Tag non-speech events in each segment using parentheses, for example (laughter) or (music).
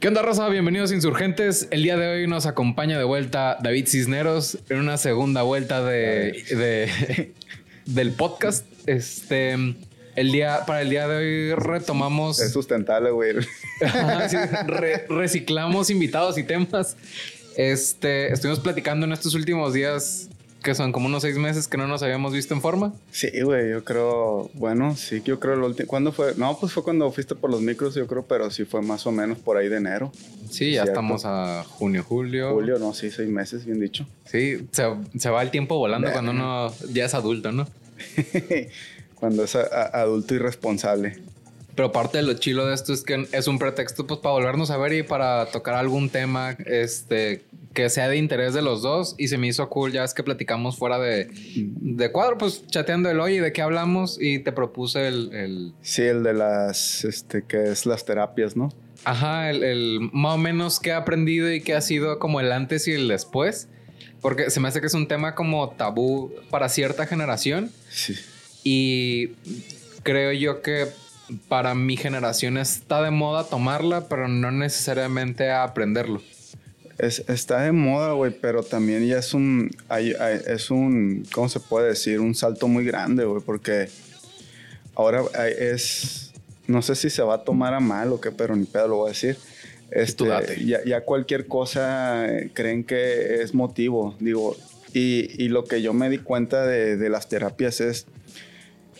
¿Qué onda, Rosa? Bienvenidos Insurgentes. El día de hoy nos acompaña de vuelta David Cisneros en una segunda vuelta de, de- (laughs) del podcast. Este, el día, para el día de hoy retomamos, Es sustentable, güey. Ajá, sí, (laughs) re- reciclamos invitados y temas. Este, estuvimos platicando en estos últimos días, que son como unos seis meses que no nos habíamos visto en forma. Sí, güey, yo creo, bueno, sí, yo creo el último. ¿Cuándo fue? No, pues fue cuando fuiste por los micros, yo creo, pero sí fue más o menos por ahí de enero. Sí, ya Cierto. estamos a junio, julio. Julio, no, sí, seis meses, bien dicho. Sí, se, se va el tiempo volando cuando uno ya es adulto, ¿no? (laughs) cuando es a- a- adulto y responsable. Pero parte de lo chilo de esto es que es un pretexto pues para volvernos a ver y para tocar algún tema este que sea de interés de los dos y se me hizo cool ya es que platicamos fuera de, de cuadro pues chateando el oye de qué hablamos y te propuse el, el- Sí, el de las, este, que es las terapias, ¿no? ajá el, el más o menos qué he aprendido y qué ha sido como el antes y el después porque se me hace que es un tema como tabú para cierta generación Sí. Y creo yo que para mi generación está de moda tomarla, pero no necesariamente aprenderlo. Es, está de moda, güey, pero también ya es un, hay- hay- es un, ¿cómo se puede decir? Un salto muy grande, güey, porque ahora es, no sé si se va a tomar a mal o qué, pero ni pedo lo voy a decir. Este, ya, ya cualquier cosa eh, creen que es motivo, digo, y, y lo que yo me di cuenta de, de las terapias es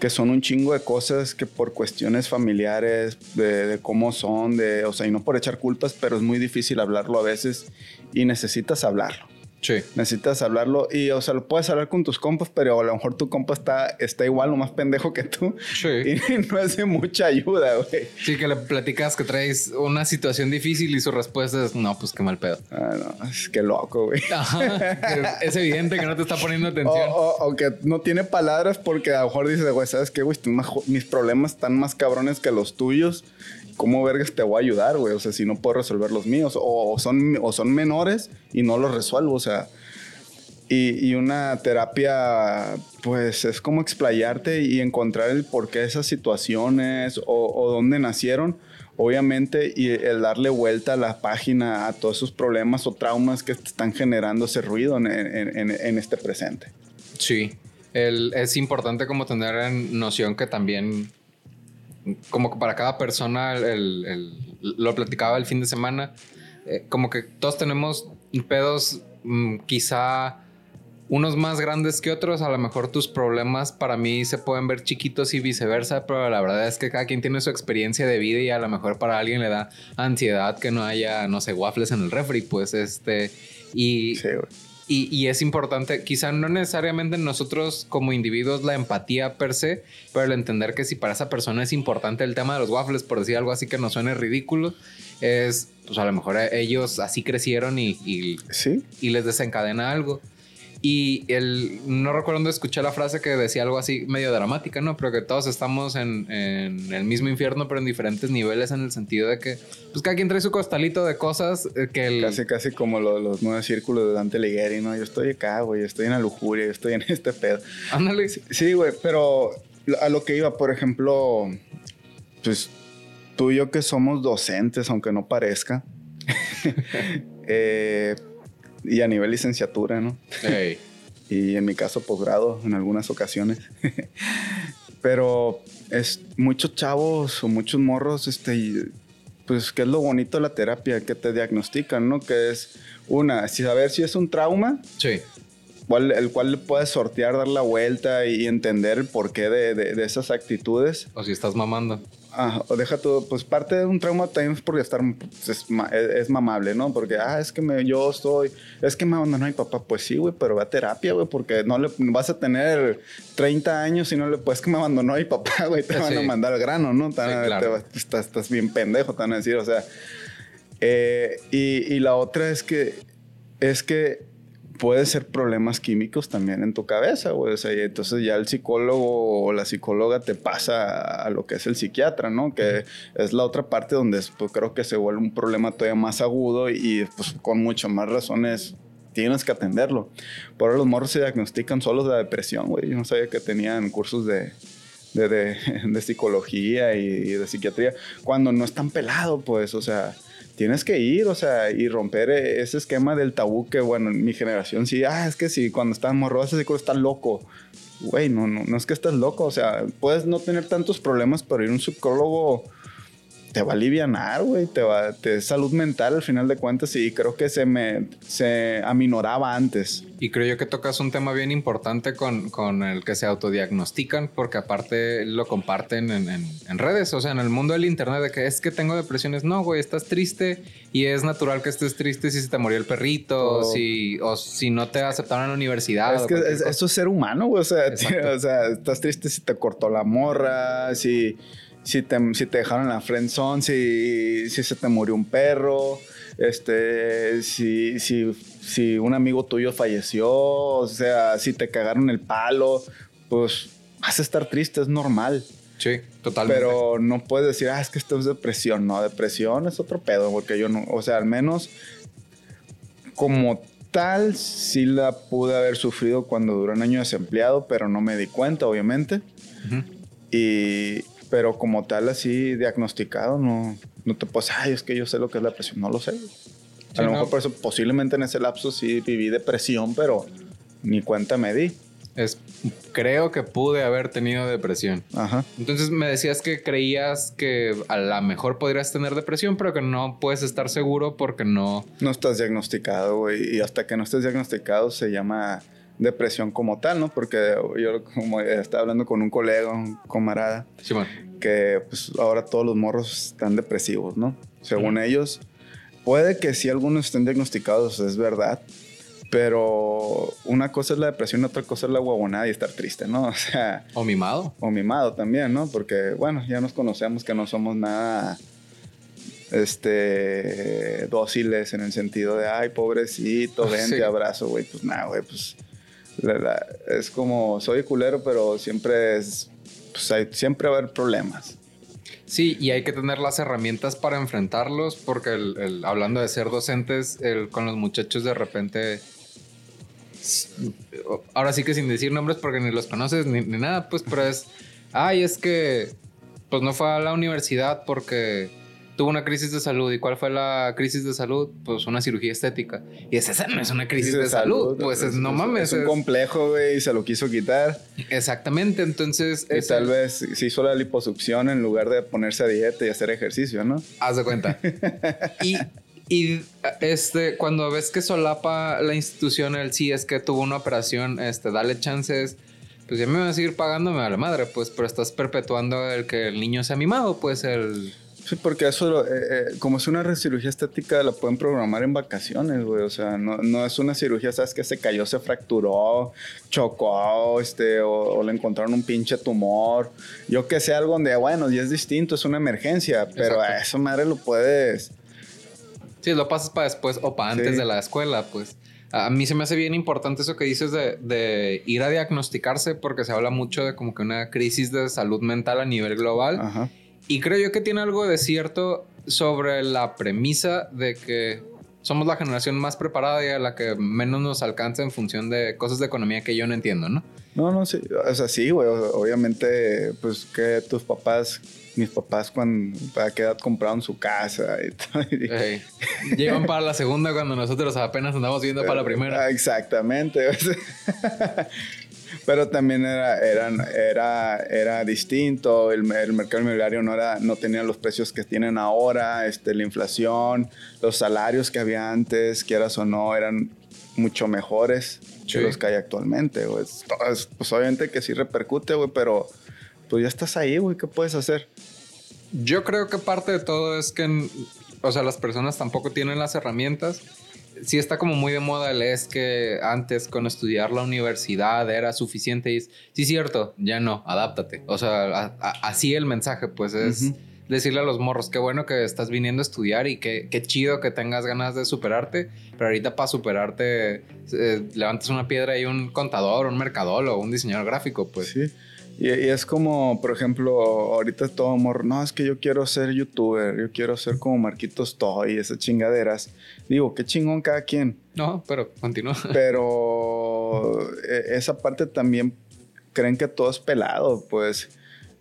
que son un chingo de cosas que por cuestiones familiares, de, de cómo son, de, o sea, y no por echar culpas, pero es muy difícil hablarlo a veces y necesitas hablarlo. Sí. Necesitas hablarlo y, o sea, lo puedes hablar con tus compas, pero a lo mejor tu compa está, está igual o más pendejo que tú Sí. (laughs) y no es de mucha ayuda, güey. Sí, que le platicas que traes una situación difícil y su respuesta es, no, pues qué mal pedo. Ah, no, es que loco, güey. (laughs) Ajá. (laughs) es evidente que no te está poniendo atención. o- o que no tiene palabras porque a lo mejor dice, güey, ¿sabes qué, güey? Mis problemas están más cabrones que los tuyos. ¿Cómo vergas te voy a ayudar, güey? O sea, si no puedo resolver los míos. O, o son, o son menores y no los resuelvo, o sea... Y, y una terapia, pues, es como explayarte y encontrar el porqué de esas situaciones o, o dónde nacieron. Obviamente, y el darle vuelta a la página a todos esos problemas o traumas que están generando ese ruido en- en- en- en este presente. Sí. El- es importante como tener en noción que también, como que para cada persona, el- el- lo platicaba el fin de semana, eh, como que todos tenemos pedos mm, quizá unos más grandes que otros, a lo mejor tus problemas para mí se pueden ver chiquitos y viceversa, pero la verdad es que cada quien tiene su experiencia de vida y a lo mejor para alguien le da ansiedad que no haya, no sé, waffles en el refri, pues este, y... Sí. Y, y es importante, quizá no necesariamente nosotros como individuos la empatía per se, pero el entender que si para esa persona es importante el tema de los waffles, por decir algo así que no suene ridículo, es, pues a lo mejor ellos así crecieron y, y, Sí, y les desencadena algo. Y el, no recuerdo dónde escuché la frase que decía algo así medio dramática, ¿no? Pero que todos estamos en, en el mismo infierno, pero en diferentes niveles, en el sentido de que, pues cada quien trae su costalito de cosas eh, que el... casi, casi como lo- los nueve círculos de Dante Alighieri, ¿no? Yo estoy acá, güey, estoy en la lujuria, yo estoy en (laughs) este pedo. Ándale. Sí, güey, pero a lo que iba, por ejemplo, pues tú y yo que somos docentes, aunque no parezca, (laughs) eh, y a nivel licenciatura, ¿no? Ey. y en mi caso posgrado en algunas ocasiones. (laughs) Pero es muchos chavos o muchos morros, este, pues, ¿qué es lo bonito de la terapia? Que te diagnostican, ¿no? Que es una, si saber si es un trauma, Sí. cual- el cual puedes sortear, dar la vuelta y entender el porqué de, de- de esas actitudes. O si estás mamando. O deja todo, pues parte de un trauma también es porque estar, pues, es, es- mamable, ¿no? Porque, ah, es que me, yo estoy, es que me abandonó mi papá. Pues sí, güey, pero va a terapia, güey, porque no le vas a tener 30 años y no le, pues que me abandonó mi papá, (laughs) güey, te van a mandar al grano, ¿no? Sí, claro. te estás, estás bien pendejo, te van a decir, o sea. eh, y, y la otra es que, es que puede ser problemas químicos también en tu cabeza, güey. O sea, y entonces ya el psicólogo o la psicóloga te pasa a lo que es el psiquiatra, ¿no? Que es la otra parte donde pues, creo que se vuelve un problema todavía más agudo y pues con muchas más razones tienes que atenderlo. Por ahora los morros se diagnostican solos de depresión, güey. Yo no sabía que tenían cursos de, de, de- (laughs) de psicología y, y de psiquiatría cuando no están pelado, pues, o sea, tienes que ir, o sea, y romper e, ese esquema del tabú que, bueno, en mi generación sí, ah, es que sí, cuando estás morro, ese que estás loco. Güey, no, no, no es que estás loco, o sea, puedes no tener tantos problemas, pero ir a un psicólogo te va a aliviar, güey, te va, te es salud mental al final de cuentas y creo que se me, se aminoraba antes. Y creo yo que tocas un tema bien importante con, con el que se autodiagnostican, porque aparte lo comparten en, en, redes, o sea, en el mundo del internet, de que es que tengo depresiones, no, güey, estás triste y es natural que estés triste si se te murió el perrito, o, si, o si no te aceptaron en la universidad. Es que eso es ser humano, güey, o sea, (laughs) o sea, estás triste si te cortó la morra, si si te, si te dejaron en la friendzone, si, si se te murió un perro, este, si, si, si un amigo tuyo falleció, o sea, si te cagaron el palo, pues vas a estar triste, es normal. Sí, totalmente. Pero no puedes decir, ah, es que esto es depresión. No, depresión es otro pedo, porque yo no, o sea, al menos como tal, sí la pude haber sufrido cuando duró un año desempleado, pero no me di cuenta, obviamente. Y, pero como tal, así diagnosticado, no, no te puedes, ay, es que yo sé lo que es la depresión. No lo sé. A lo mejor por eso, posiblemente en ese lapso sí viví depresión, pero ni cuenta me di. Es, creo que pude haber tenido depresión. Ajá. Entonces me decías que creías que a lo mejor podrías tener depresión, pero que no puedes estar seguro porque no... No estás diagnosticado, güey. Y hasta que no estés diagnosticado se llama depresión como tal, ¿no? Porque yo como estaba hablando con un colega, un camarada, que pues ahora todos los morros están depresivos, ¿no? Según ellos, puede que sí algunos estén diagnosticados, es verdad, pero una cosa es la depresión, otra cosa es la guabonada y estar triste, ¿no? (laughs) O sea... O mimado. O mimado también, ¿no? Porque, bueno, ya nos conocemos que no somos nada este dóciles en el sentido de ay pobrecito (laughs) ven te abrazo güey pues nada güey pues es como, soy culero, pero siempre es, pues hay, siempre va a haber problemas. Sí, y hay que tener las herramientas para enfrentarlos, porque hablando de ser docentes, con los muchachos de repente, ahora sí que sin decir nombres porque ni los conoces ni, ni nada, pues, pero es, ay, es que, pues no fue a la universidad porque tuvo una crisis de salud. ¿Y cuál fue la crisis de salud? Pues una cirugía estética. Y esa no es una crisis de, salud. Pues es, no mames. Es un complejo, güey, y se lo quiso quitar. Exactamente. Entonces. Y tal vez se hizo la liposucción en lugar de ponerse a dieta y hacer ejercicio, ¿no? Haz de cuenta. (laughs) y. Y este, cuando ves que solapa la institución, el sí es que tuvo una operación, este, dale chances pues ya me van a seguir pagándome a la madre, pues, pero estás perpetuando el que el niño sea mimado, pues el... Sí, porque eso, eh, eh, como es una cirugía estética, la pueden programar en vacaciones, güey. O sea, no, no, es una cirugía, ¿sabes? Que se cayó, se fracturó, chocó, este, o, le encontraron un pinche tumor. Yo que sé, algo donde, bueno, y es distinto, es una emergencia, pero a eso, madre, lo puedes. Sí, lo pasas para después o para antes de la escuela, pues. A mí se me hace bien importante eso que dices de, de, ir a diagnosticarse porque se habla mucho de como que una crisis de salud mental a nivel global. Ajá. Y creo yo que tiene algo de cierto sobre la premisa de que somos la generación más preparada y a la que menos nos alcanza en función de cosas de economía que yo no entiendo, ¿no? No, no, sí. O sea, sí, güey. Obviamente, pues que tus papás, mis papás, cuando, ¿para qué edad compraron su casa y (laughs) todo? Llevan para la segunda cuando nosotros apenas andamos viendo para la primera. Exactamente. Pero también era, era, era distinto, el, el, mercado inmobiliario no, era, no tenía los precios que tienen ahora, este, la inflación, los salarios que había antes, quieras o no, eran mucho mejores que los que hay actualmente. Pues, pues, obviamente que sí repercute, güey, pero pues ya estás ahí, güey, ¿qué puedes hacer? Yo creo que parte de todo es que, o sea, las personas tampoco tienen las herramientas sí está como muy de moda el es que antes con estudiar la universidad era suficiente y es, sí cierto, ya no, adáptate. O sea, así el mensaje pues es decirle a los morros, qué bueno que estás viniendo a estudiar y qué, qué chido que tengas ganas de superarte, pero ahorita para superarte eh, levantas una piedra y un contador, un mercadólogo, un diseñador gráfico, pues. Sí. Y, es como, por ejemplo, ahorita todo amor, no, es que yo quiero ser youtuber, yo quiero ser como Marquitos Toy, esas chingaderas. Digo, qué chingón cada quien. No, pero continúa. (laughs) Pero e, esa parte también creen que todo es pelado, pues.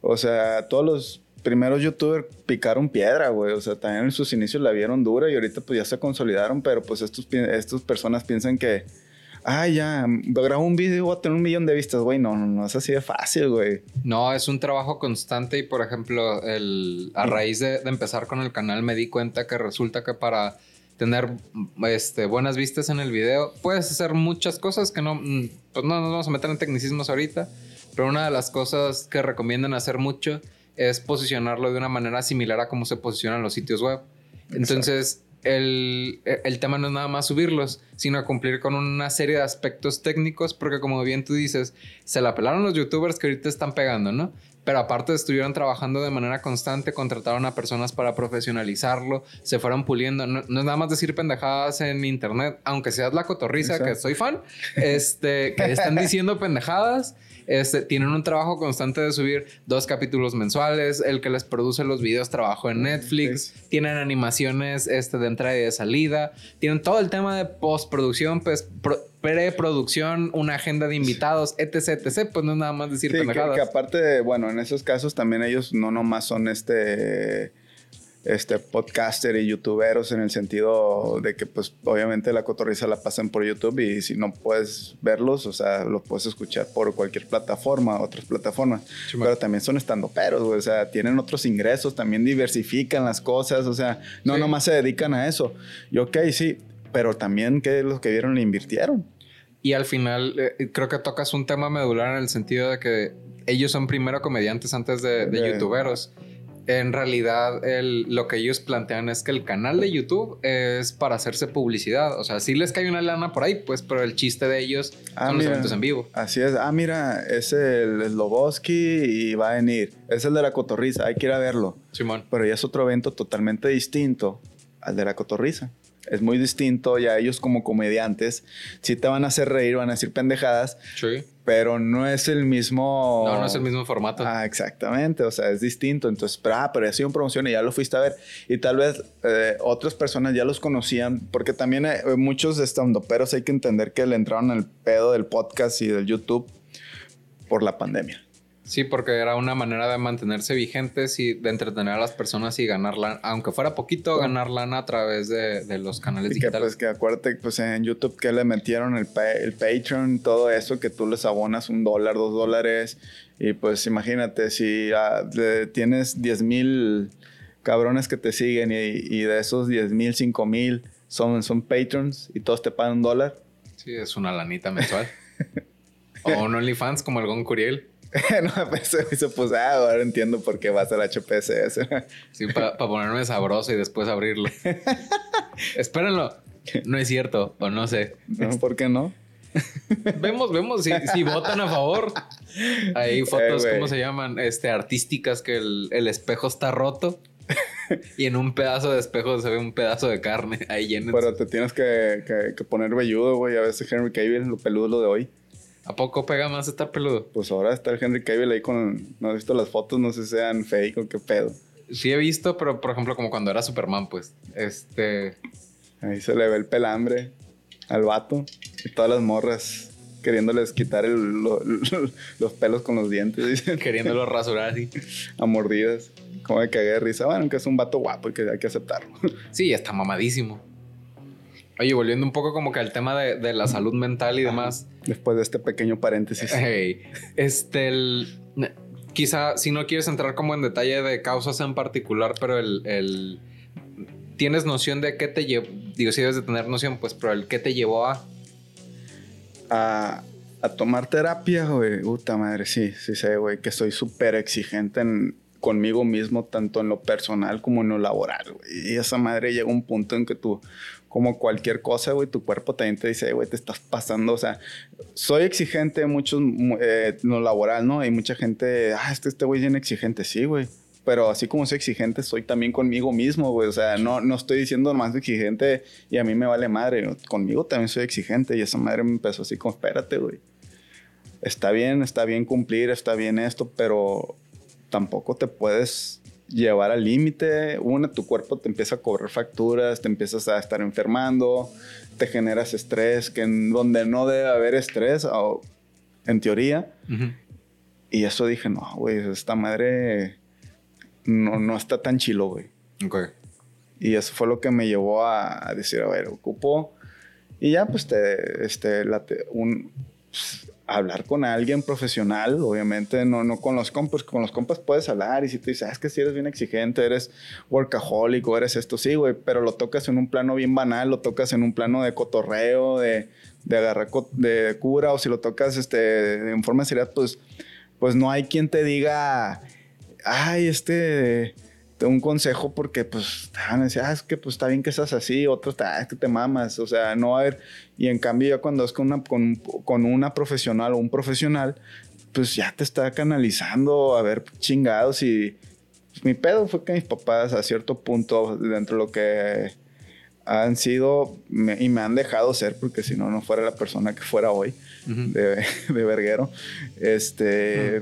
O sea, todos los primeros youtubers picaron piedra, güey. O sea, también en sus inicios la vieron dura y ahorita pues ya se consolidaron, pero pues estos, estas personas piensan que, ah, ya, grabo un video y voy a tener un millón de vistas, güey. No, no, no es así de fácil, güey. No, es un trabajo constante y, por ejemplo, el, a raíz de, de empezar con el canal me di cuenta que resulta que para tener este, buenas vistas en el video. Puedes hacer muchas cosas que no, mm, pues no nos vamos a meter en tecnicismos ahorita, pero una de las cosas que recomiendan hacer mucho es posicionarlo de una manera similar a cómo se posicionan los sitios web. Entonces, el, el, tema no es nada más subirlos, sino cumplir con una serie de aspectos técnicos, porque como bien tú dices, se la pelaron los youtubers que ahorita están pegando, ¿no? Pero aparte estuvieron trabajando de manera constante, contrataron a personas para profesionalizarlo, se fueron puliendo. No, es nada más decir pendejadas en internet, aunque seas la cotorriza, que soy fan, este, que están diciendo pendejadas. Este, tienen un trabajo constante de subir dos capítulos mensuales. El que les produce los videos trabajó en Netflix. Tienen animaciones este, de entrada y de salida. Tienen todo el tema de postproducción, pues, preproducción, una agenda de invitados, etc, etc. Pues no es nada más decir sí, que aparte, bueno, en esos casos también ellos no nomás son este este, podcaster y youtuberos en el sentido de que pues obviamente la cotorriza la pasan por YouTube y si no puedes verlos, o sea, lo puedes escuchar por cualquier plataforma, otras plataformas. pero también son estando peros, o sea, tienen otros ingresos, también diversifican las cosas, o sea, no nomás se dedican a eso. Y ok, sí, pero también que los que vieron le invirtieron. Y al final eh, creo que tocas un tema medular en el sentido de que ellos son primero comediantes antes de, de youtuberos en realidad lo que ellos plantean es que el canal de YouTube es para hacerse publicidad. O sea, sí les cae una lana por ahí, pues, pero el chiste de ellos ah, son los eventos en vivo. Así es. Ah, mira, es el Sloboski y va a venir. Es el de la cotorriza, hay que ir a verlo. Simón. Pero ya es otro evento totalmente distinto al de la cotorriza es muy distinto. Ya ellos como comediantes, sí te van a hacer reír, van a decir pendejadas. Sí. Pero no es el mismo... No, no es el mismo formato. Ah, exactamente. O sea, es distinto. Entonces, pero, ah, pero ha sido una promoción y ya lo fuiste a ver. Y tal vez eh, otras personas ya los conocían. Porque también hay, eh, muchos de hay que entender que le entraron al pedo del podcast y del YouTube por la pandemia. Sí, porque era una manera de mantenerse vigentes y de entretener a las personas y ganar aunque fuera poquito, ganar lana a través de, los canales y Que, pues que acuérdate, pues en YouTube que le metieron el, el Patreon, todo eso, que tú les abonas un dólar, dos dólares. Y pues imagínate, si ah, tienes 10 mil cabrones que te siguen y, de esos 10 mil, 5 mil son, son patrons y todos te pagan un dólar. Sí, es una lanita mensual. o un OnlyFans como el Gon Curiel. (laughs) no, pues se pues, ah, ahora entiendo por qué vas al HPSS. sí, para ponerme sabroso y después abrirlo. (laughs) Espérenlo. No es cierto, o no sé. No, ¿por qué no? (laughs) vemos, vemos si, votan a favor. Hay fotos, ¿cómo se llaman? Este, artísticas que el, espejo está roto. y en un pedazo de espejo se ve un pedazo de carne ahí lleno. Pero te tienes que, que, que poner velludo, güey. A veces Henry Cavill, lo peludo lo de hoy. ¿A poco pega más estar peludo? Pues ahora está el Henry Cavill ahí con... No he visto las fotos, no sé si sean fake o qué pedo. Sí he visto, pero por ejemplo como cuando era Superman, pues. Este... Ahí se le ve el pelambre al vato y todas las morras queriéndoles quitar (laughs) los pelos con los dientes. Queriéndolos (laughs) rasurar así. A mordidas. Como de cagué de risa. Bueno, que es un vato guapo y que hay que aceptarlo. Sí, está mamadísimo. Oye, volviendo un poco como que al tema de, la salud mental y demás. Después de este pequeño paréntesis. este, quizá si no quieres entrar como en detalle de causas en particular, pero el, tienes noción de qué te llevó, digo, si debes de tener noción, pues, pero el qué te llevó a... A, tomar terapia, güey. Puta madre, sí, sí sé, güey, que soy súper exigente conmigo mismo, tanto en lo personal como en lo laboral, güey. Y esa madre llega a un punto en que tú como cualquier cosa, güey, tu cuerpo también te dice, güey, te estás pasando, o sea, soy exigente mucho eh, lo laboral, ¿no? Hay mucha gente, ah, este, este güey es bien exigente, sí, güey. Pero así como soy exigente, soy también conmigo mismo, güey. O sea, no, no estoy diciendo más exigente y a mí me vale madre. Conmigo también soy exigente y esa madre me empezó así como, espérate, güey. Está bien, está bien cumplir, está bien esto, pero tampoco te puedes llevar al límite. Una, tu cuerpo te empieza a cobrar facturas, te empiezas a estar enfermando, te generas estrés, que en donde no debe haber estrés, o, en teoría. Y eso dije, no, güey, esta madre no, no está tan chilo, güey. Ok. Y eso fue lo que me llevó a, a decir, a ver, ocupo. Y ya, pues, te, este, la te- un, pues, hablar con alguien profesional, obviamente, no, no con los compas. Con los compas puedes hablar y si te dices, ah, es que si eres bien exigente, eres workaholic o eres esto, sí, güey, pero lo tocas en un plano bien banal, lo tocas en un plano de cotorreo, de, de agarrar de cura, o si lo tocas este, en forma de seriedad, pues, pues no hay quien te diga, ay, este, te un consejo porque pues te van a decir, ah, es que pues está bien que seas así, otros, ah, es que te mamas, o sea, no va a haber, y en cambio ya cuando es con una, con, con una profesional o un profesional, pues ya te está canalizando a ver chingados y pues, mi pedo fue que mis papás a cierto punto dentro de lo que han sido me- y me han dejado ser porque si no no fuera la persona que fuera hoy Ujú. de, de verguero este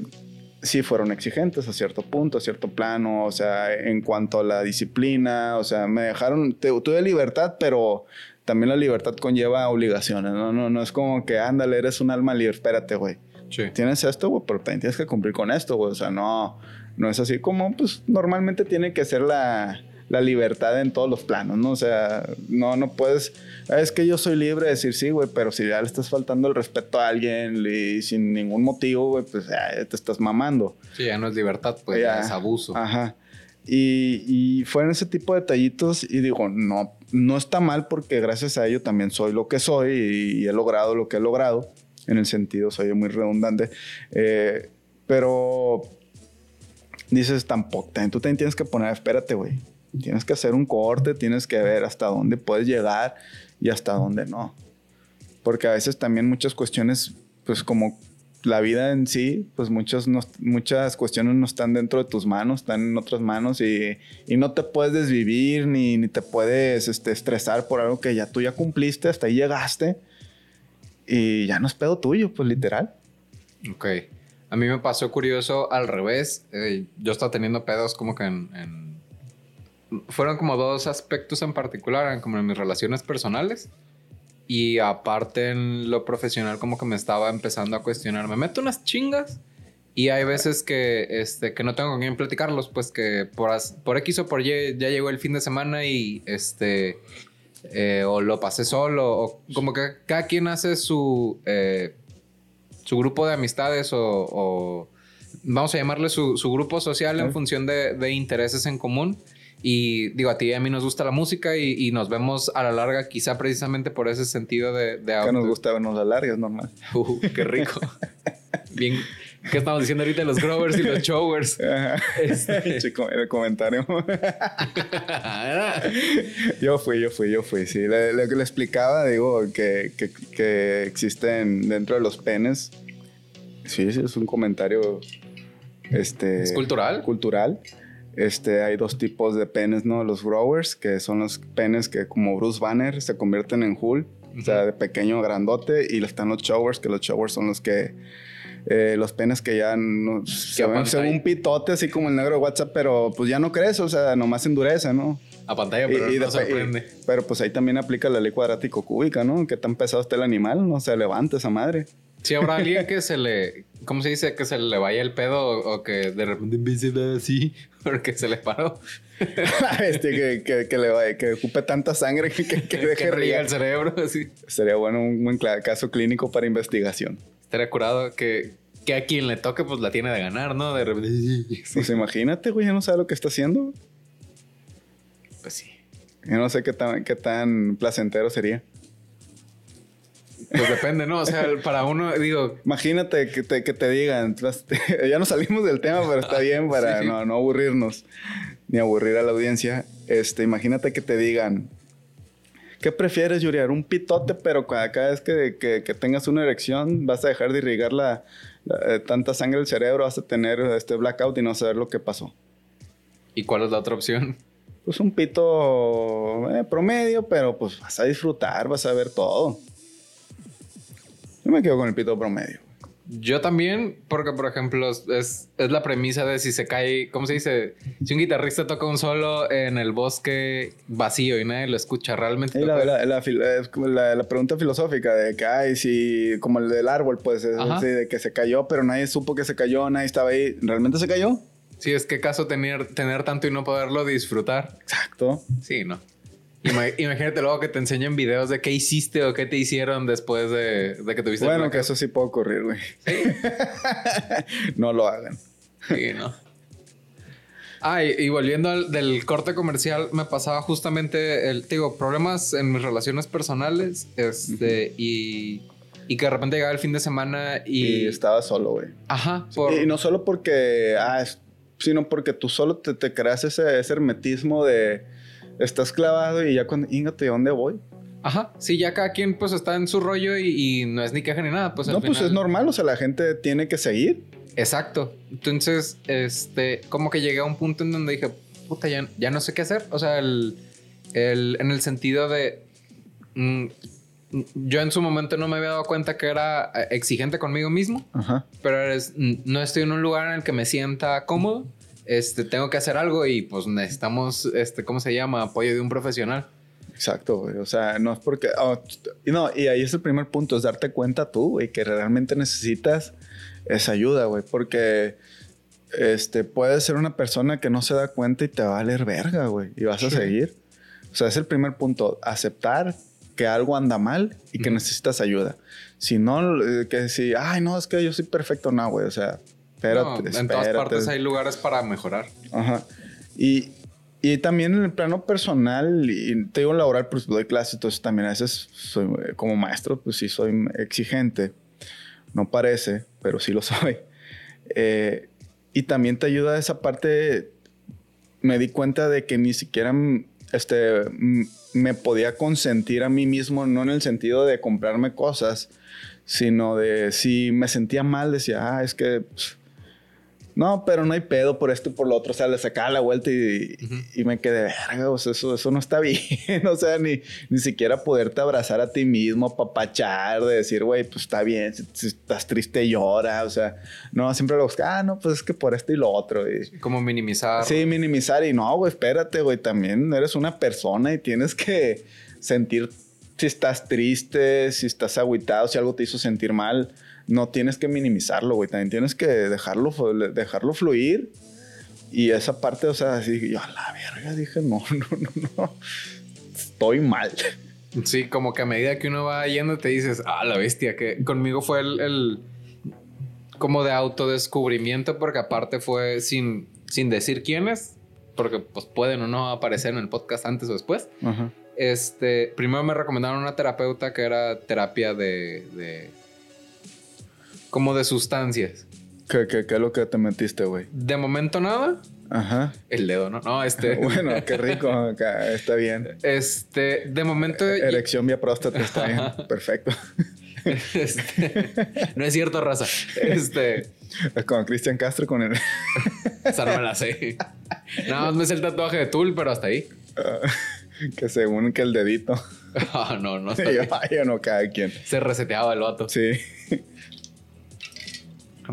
sí fueron exigentes a cierto punto, a cierto plano, o sea, en cuanto a la disciplina, o sea, me dejaron, te- tuve libertad, pero también la libertad conlleva obligaciones, ¿no? No, no es como que, ándale, eres un alma libre, espérate, güey. Sí. Tienes esto, güey, pero también tienes que cumplir con esto, güey. O sea, no, no es así como, pues, normalmente tiene que ser la, la libertad en todos los planos, ¿no? O sea, no, no puedes, "Ah, es que yo soy libre de decir sí, güey, pero si ya le estás faltando el respeto a alguien y sin ningún motivo, güey, pues ya te estás mamando. Sí, ya no es libertad, pues ya, Ya. es abuso. Ajá. Y, y fueron ese tipo de detallitos y digo, no, no está mal porque gracias a ello también soy lo que soy y, y he logrado lo que he logrado. En el sentido, soy muy redundante. Eh, pero dices, tampoco, tú también tienes que poner, espérate, güey. Tienes que hacer un corte, tienes que ver hasta dónde puedes llegar y hasta dónde no. Porque a veces también muchas cuestiones, pues como la vida en sí, pues muchas, no- muchas cuestiones no están dentro de tus manos, están en otras manos y, y no te puedes desvivir ni, ni te puedes este, estresar por algo que ya tú ya cumpliste, hasta ahí llegaste y ya no es pedo tuyo, pues literal. Ok. A mí me pasó curioso al revés. Eh, yo estaba teniendo pedos como que en, en- Fueron como dos aspectos en particular, como en mis relaciones personales. Y aparte en lo profesional como que me estaba empezando a cuestionar. Me meto unas chingas. Y hay veces que, este, que no tengo con quién platicarlos, pues que por, por X o por Y ya llegó el fin de semana y este... eh, o lo pasé solo, o como que cada quien hace su... eh, su grupo de amistades o, o vamos a llamarle su, su grupo social en función de, de intereses en común. Y digo, a ti y a mí nos gusta la música y, y nos vemos a la larga quizá precisamente por ese sentido de... de Que nos gusta vernos la larga, es normal. Uh, qué rico. (laughs) Bien, ¿qué estamos diciendo ahorita los growers y los showers? Este- (laughs) Chico, el comentario. (laughs) yo fui, yo fui, yo fui. Sí, le, le- le explicaba, digo, que, que, que existen dentro de los penes. Sí, sí, es un comentario. Este, ¿Es cultural? Cultural. Este, hay dos tipos de penes, ¿no? Los growers, que son los penes que, como Bruce Banner, se convierten en Hulk. O sea, de pequeño a grandote. Y están los showers, que los showers son los que. eh, los penes que ya no, se ven, se ven apantalla. un pitote, así como el negro de WhatsApp, pero pues ya no crece, o sea, nomás endurece, ¿no? A pantalla, pero Y- no de- sorprende. y- pero pues ahí también aplica la ley cuadrático cúbica, ¿no? Que tan pesado está el animal, no se levanta esa madre. Si habrá alguien que se le... ¿Cómo se dice? Que se le vaya el pedo o, o que de repente empiece a así (laughs) porque se le paró. (laughs) este, que, que, que le vaya, que ocupe tanta sangre que, que, (laughs) que deje riega. el cerebro, así. Sería bueno un buen caso clínico para investigación. Estaría curado que, que a quien le toque, pues la tiene de ganar, ¿no? De repente. Pues imagínate, güey, ya no sabe lo que está haciendo. Pues sí. Yo no sé qué tan, qué tan placentero sería. Pues depende, ¿no? O sea, para uno, digo, Imagínate que te, que te digan, (laughs) ya no salimos del tema, pero está bien (laughs) para Sí. No, no aburrirnos ni aburrir a la audiencia. Este, imagínate que te digan, ¿qué prefieres, Yuriar? Un pitote, pero cada, cada vez que, que- que tengas una erección vas a dejar de irrigar la, la- eh, tanta sangre del cerebro, vas a tener este blackout y no saber lo que pasó. ¿y cuál es la otra opción? Pues un pito eh, promedio, pero pues vas a disfrutar, vas a ver todo. Yo me quedo con el pito promedio. Yo también, porque por ejemplo, es, es la premisa de si se cae, ¿cómo se dice? Si un guitarrista toca un solo en el bosque vacío y nadie lo escucha, realmente. La, la, la la- pregunta filosófica de que, ay, si, como el del árbol, pues, es de que se cayó, pero nadie supo que se cayó, nadie estaba ahí. ¿Realmente se cayó? Sí, es que caso tener, tener tanto y no poderlo disfrutar. Exacto. Sí, no. Ima- Imagínate luego que te enseñen videos de qué hiciste o qué te hicieron después de, de que tuviste Bueno, el que eso sí puede ocurrir, güey. (laughs) no lo hagan. Sí, no. Ah, y, y volviendo al del corte comercial, me pasaba justamente el, te digo, problemas en mis relaciones personales, este, y, y que de repente llegaba el fin de semana Y, y... estaba solo, güey. Ajá, por... Y no solo porque, ah, es- sino porque tú solo te, te creas ese, ese hermetismo de estás clavado y ya cuando, íngate, ¿de dónde voy? Ajá, sí, ya cada quien pues está en su rollo y, y no es ni queja ni nada, pues al no, pues final- es normal, o sea, la gente tiene que seguir. Exacto. Entonces, este, como que llegué a un punto en donde dije, puta, ya, ya no sé qué hacer. O sea, el, el- en el sentido de. mm, yo en su momento no me había dado cuenta que era eh, exigente conmigo mismo, Ajá. pero es, mm, no estoy en un lugar en el que me sienta cómodo. Este, tengo que hacer algo y pues necesitamos, este, ¿cómo se llama? Apoyo de un profesional. Exacto, güey. O sea, no es porque. oh, no, y ahí es el primer punto, es darte cuenta tú, güey, que realmente necesitas esa ayuda, güey. Porque este, puedes ser una persona que no se da cuenta y te va a valer verga, güey. Y vas a Sí. seguir. O sea, es el primer punto. Aceptar que algo anda mal y que Ujú. necesitas ayuda. Si no, eh, que si, ay, no, es que yo soy perfecto, no, güey. O sea, espérate, No, en espérate. todas partes hay lugares para mejorar. Ajá. Y, y también en el plano personal, y te digo laboral, pues doy clases, entonces también a veces soy, eh, como maestro, pues sí soy exigente. No parece, pero sí lo (laughs) soy. Eh, y también te ayuda esa parte, me di cuenta de que ni siquiera mm, este, mm, me podía consentir a mí mismo, no en el sentido de comprarme cosas, sino de si me sentía mal, decía, ah, es que... pues, no, pero no hay pedo por esto y por lo otro. O sea, le sacaba la vuelta y, y me quedé, verga, o sea, eso, eso no está (laughs) bien. o sea, ni, ni siquiera poderte abrazar a ti mismo, papachar, de decir, güey, pues está bien, si, si estás triste llora. O sea, no, siempre lo busca, ah, no, pues es que por esto y lo otro. Y, Como minimizar. Sí, minimizar y no, güey, espérate, güey, también eres una persona y tienes que sentir si estás triste, si estás agüitado, si algo te hizo sentir mal, no tienes que minimizarlo, güey, también tienes que dejarlo, dejarlo fluir. Y esa parte, o sea, así, yo a la verga dije, (laughs) no, no, no, no, estoy mal. Sí, como que a medida que uno va yendo te dices, ah, la bestia, que conmigo fue el, el- como de autodescubrimiento, porque aparte fue sin, sin decir quiénes, porque pues pueden o no aparecer en el podcast antes o después. Ajá. Este, primero me recomendaron una terapeuta que era terapia de, de como de sustancias. ¿Qué, qué, qué es lo que te metiste, güey? De momento nada, Ajá. el dedo, ¿no? No, este, (laughs) Bueno, qué rico, está bien. este, de momento Erección vía próstata está bien, perfecto. (laughs) Este, no es cierto, raza. Este, Con Cristian Castro, con el... (laughs) esa no me la sé. Nada más me sé el tatuaje de Tool, pero hasta ahí. Ah, que según que el dedito. Ah, no, no. Hasta yo, yo no, cada quien. Se reseteaba el vato. Sí.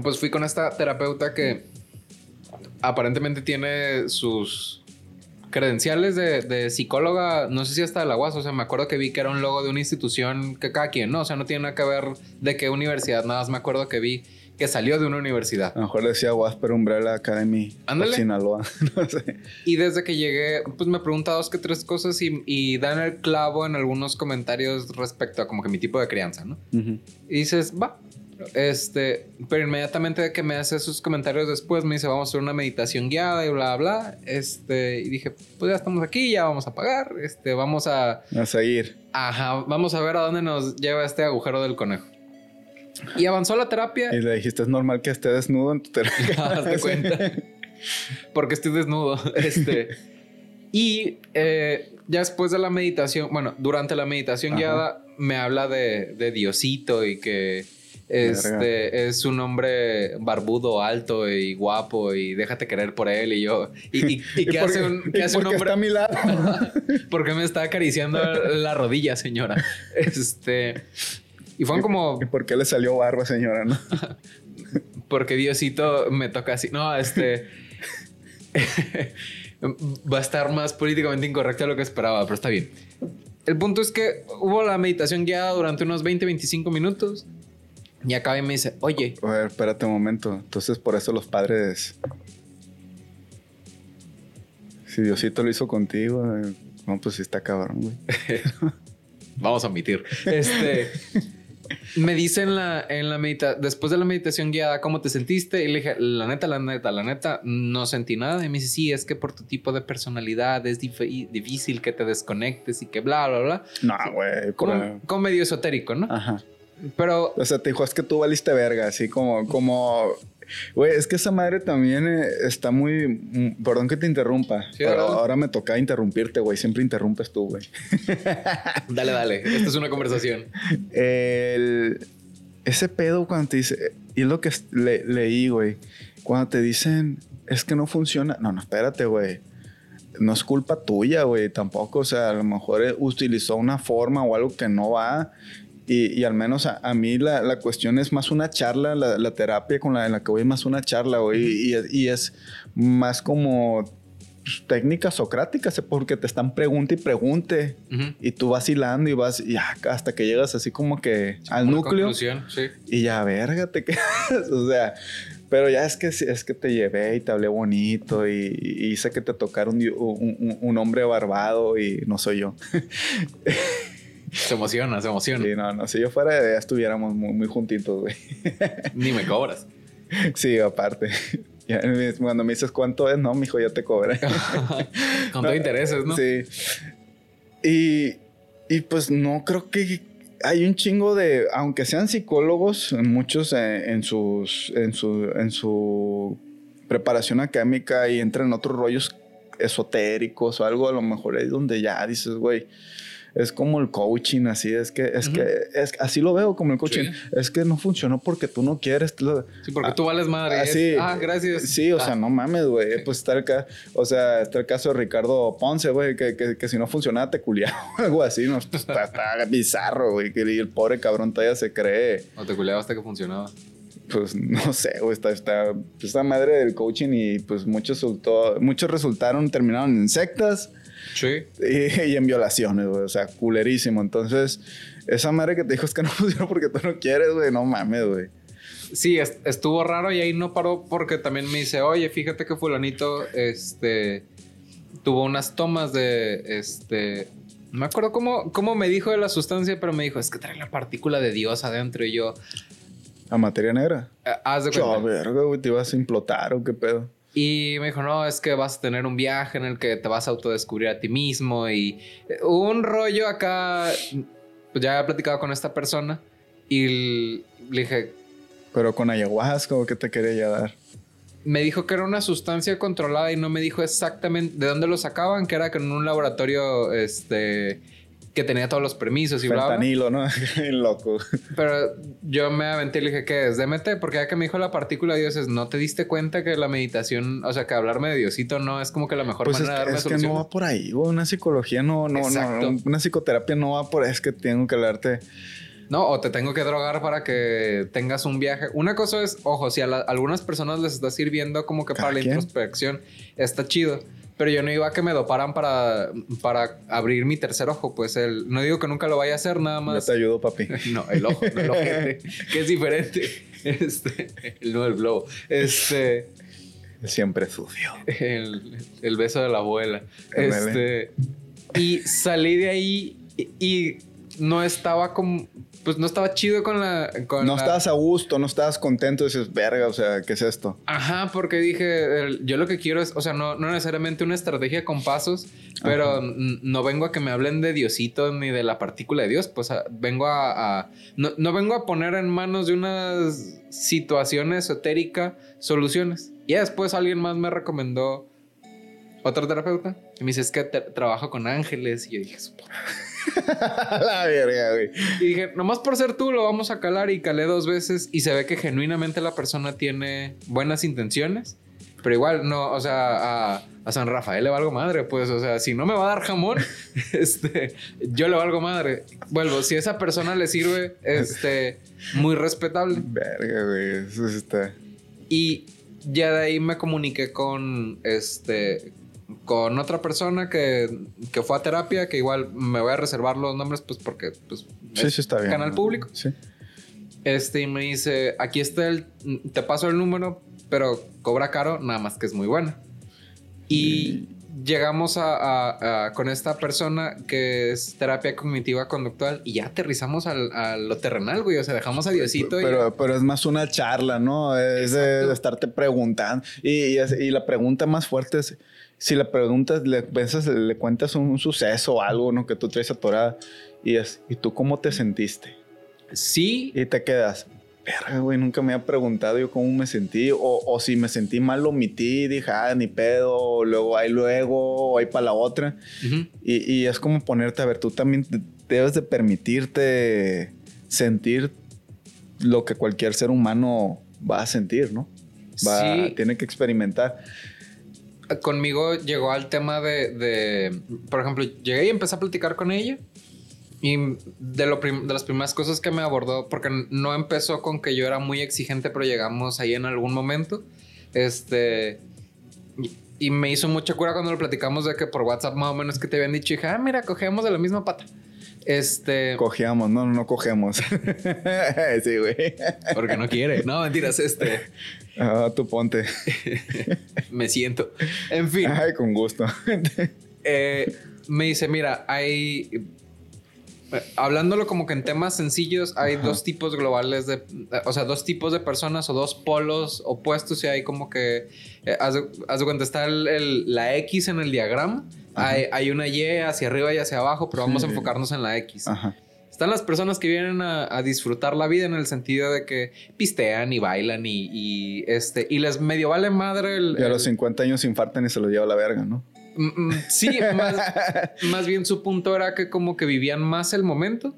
Pues fui con esta terapeuta que aparentemente tiene sus credenciales de, de psicóloga, no sé si hasta de la UAS, o sea, me acuerdo que vi que era un logo de una institución que cada quien, ¿no? O sea, no tiene nada que ver de qué universidad, nada más me acuerdo que vi que salió de una universidad. A lo mejor decía Wasper Umbrella Academy. Ándale. Sinaloa. (laughs) no sé. Y desde que llegué, pues me pregunta dos que tres cosas y, y dan el clavo en algunos comentarios respecto a como que mi tipo de crianza, ¿no? Ujú. Y dices, va. Este, pero inmediatamente de que me hace esos comentarios después, me dice, vamos a hacer una meditación guiada y bla, bla. Este, y dije, pues ya estamos aquí, ya vamos a pagar. Este, vamos a, A seguir. ajá, vamos a ver a dónde nos lleva este agujero del conejo. Y avanzó la terapia. Y le dijiste, es normal que esté desnudo en tu terapia. (laughs) Hazte (laughs) cuenta. Porque estoy desnudo. (laughs) Este. Y eh, ya después de la meditación, bueno, durante la meditación Ajá. guiada, me habla de, de Diosito y que este es un hombre barbudo, alto y guapo y déjate querer por él. Y yo, ¿y, y, y (laughs) qué hace un, y qué hace un por qué hombre? está a mi lado? (laughs) Porque me está acariciando la rodilla, señora. (laughs) Este. Y fueron como ¿Y por qué le salió barba, señora? no? porque Diosito me toca así. No, este. va a estar más políticamente incorrecto de lo que esperaba, pero está bien. El punto es que hubo la meditación guiada durante unos 20, 25 minutos. Y acaba y me dice, oye, A ver, espérate un momento. Entonces, por eso los padres Si Diosito lo hizo contigo, eh, no, pues sí está cabrón, güey. (laughs) Vamos a omitir. Este. me dice en la, en la meditación, después de la meditación guiada, ¿cómo te sentiste? Y le dije, la neta, la neta, la neta, no sentí nada. Y me dice, sí, es que por tu tipo de personalidad es difícil que te desconectes y que bla, bla, bla. No, güey. Como, como, medio esotérico, ¿no? Ajá. Pero. O sea, te dijo, es que tú valiste verga, así como, como Güey, es que esa madre también eh, está muy. Mm, perdón que te interrumpa. pero ahora me toca interrumpirte, güey. Siempre interrumpes tú, güey. (laughs) dale, dale. Esta es una conversación. ese pedo cuando te dice. Y es lo que leí, güey. Cuando te dicen, es que no funciona. No, no, espérate, güey. No es culpa tuya, güey, tampoco. O sea, a lo mejor utilizó una forma o algo que no va y, al menos a, mí la, la, cuestión es más una charla, la, la, terapia con la en la que voy es más una charla, güey. Y, y, es más como técnicas socráticas, porque te están pregunte y pregunte. Y tú vas hilando y vas y hasta que llegas así como que al núcleo. Sí. Y ya, verga, te (laughs) quedas. o sea, pero ya es que, es que te llevé y te hablé bonito y, hice que te tocara un, un, un, hombre barbado y no soy yo. (laughs) Se emociona, se emociona. Sí, no, no. Si yo fuera de estuviéramos muy, muy juntitos, güey. (laughs) Ni me cobras. Sí, aparte. (laughs) cuando me dices cuánto es, no, mijo, ya te cobré. (laughs) Con todo intereses, ¿no? Sí. Y, y pues no creo que hay un chingo de, aunque sean psicólogos, muchos eh, en, sus, en, su, en su preparación académica y entran en otros rollos esotéricos o algo, a lo mejor es donde ya dices, güey, es como el coaching, así es que, es que, es, así lo veo como el coaching. Es que no funcionó porque tú no quieres. sí, porque tú vales madre. Así, ah, gracias. Sí, o sea, ah. no mames, güey. Pues está el, o sea, está el caso de Ricardo Ponce, güey, que, que, que, si no funcionaba te culiaba (laughs) o algo así. No, está, está bizarro, güey. Y el pobre cabrón todavía se cree. O te culiaba hasta que funcionaba pues no sé, güey, está, está, esta madre del coaching y pues muchos, resultó, muchos resultaron, terminaron en sectas Sí. (laughs) Y, en violaciones, güey. O sea, culerísimo. Entonces, esa madre que te dijo es que no (laughs) funciona porque tú no quieres, güey. No mames, güey. Sí, estuvo raro y ahí no paró porque también me dice, oye, fíjate que fulanito, este, tuvo unas tomas de, este, no me acuerdo cómo, cómo me dijo de la sustancia, pero me dijo, es que trae la partícula de Dios adentro y yo... ¿A materia negra? Eh, haz de cuenta. verga, güey, te ibas a implotar o qué pedo. Y me dijo, no, es que vas a tener un viaje en el que te vas a autodescubrir a ti mismo y eh, un rollo acá, pues ya he platicado con esta persona y le dije... Pero con ayahuasca o qué te quería dar. Me dijo que era una sustancia controlada y no me dijo exactamente de dónde lo sacaban, que era que en un laboratorio, este que tenía todos los permisos y Fentanilo, ¿no? (laughs) Loco. Pero yo me aventé y le dije, ¿qué es? DMT, porque ya que me dijo la partícula de Dios es, ¿no te diste cuenta que la meditación, o sea, que hablarme de Diosito no es como que la mejor pues manera de darme es que no va por ahí, Una psicología no, no, no, una psicoterapia no va por ahí, es que tengo que hablarte... No, o te tengo que drogar para que tengas un viaje. Una cosa es, ojo, si a, algunas personas les está sirviendo como que para la introspección, está chido. Pero yo no iba a que me doparan para, para abrir mi tercer ojo. Pues el, no digo que nunca lo vaya a hacer, nada más. Yo te ayudo, papi. (laughs) no, el ojo, el ojo, (laughs) que es diferente. Este, el no el globo. Este. Siempre sucio. El, el beso de la abuela. Este. Y salí de ahí y no estaba como pues no estaba chido con la. no estabas a gusto, no estabas contento, dices, verga, o sea, ¿qué es esto? Ajá, porque dije, yo lo que quiero es, o sea, no, no necesariamente una estrategia con pasos, pero no vengo a que me hablen de Diosito ni de la partícula de Dios, pues vengo a. no, no, vengo a poner en manos de una situación esotérica soluciones. Y después alguien más me recomendó otro terapeuta y me dice, es que trabajo con ángeles. Y yo dije, (laughs) la verga, güey. Y dije, nomás por ser tú lo vamos a calar y calé dos veces y se ve que genuinamente la persona tiene buenas intenciones. Pero igual, no, o sea, a, San Rafael le valgo madre, pues, o sea, si no me va a dar jamón, (laughs) este, yo le valgo madre. Vuelvo, si a esa persona le sirve, este, muy respetable. Verga, güey, eso está. Y ya de ahí me comuniqué con, este, con otra persona que, que, fue a terapia, que igual me voy a reservar los nombres, pues porque pues, sí, sí está bien. canal público. Sí. Este, y me dice, aquí está el, te paso el número, pero cobra caro, nada más que es muy buena. Y llegamos a, con esta persona que es terapia cognitiva conductual y ya aterrizamos al, a lo terrenal, güey. O sea, dejamos a Diosito. Pero, pero es más una charla, ¿no? Es de, estarte preguntando. Y, y, la pregunta más fuerte es: si le preguntas, le, le cuentas un, suceso o algo, ¿no? Que tú traes atorada y es: ¿y tú cómo te sentiste? Sí. Y te quedas, verga, güey, nunca me había preguntado yo cómo me sentí. O, o, si me sentí mal, lo omití, dije, ah, ni pedo, luego hay luego, o hay para la otra. y, y, es como ponerte, a ver, tú también debes de permitirte sentir lo que cualquier ser humano va a sentir, ¿no? Va, sí. Tiene que experimentar. Conmigo llegó al tema de, de, por ejemplo, llegué y empecé a platicar con ella. Y de, lo de las primeras cosas que me abordó, porque no empezó con que yo era muy exigente, pero llegamos ahí en algún momento. Este. Y, me hizo mucha cura cuando lo platicamos de que por WhatsApp más o menos que te habían dicho, hija, ah, mira, cogemos de la misma pata. Este. Cogíamos, no, no cogemos. (laughs) sí, güey. Porque no quiere. No, mentiras, este. Ah, tú ponte. (laughs) me siento. En fin. Ay, con gusto. (laughs) eh, me dice, mira, hay hablándolo como que en temas sencillos, hay dos tipos globales de, o sea, dos tipos de personas o dos polos opuestos y hay como que, eh, haz, de cuenta, está la X en el diagrama, hay, una Y hacia arriba y hacia abajo, pero vamos a enfocarnos en la X. Están las personas que vienen a, disfrutar la vida en el sentido de que pistean y bailan y, este, y les medio vale madre el... Y a los 50 años infartan y se los lleva a la verga, ¿no? Mm, mm, sí, (laughs) más, bien su punto era que como que vivían más el momento.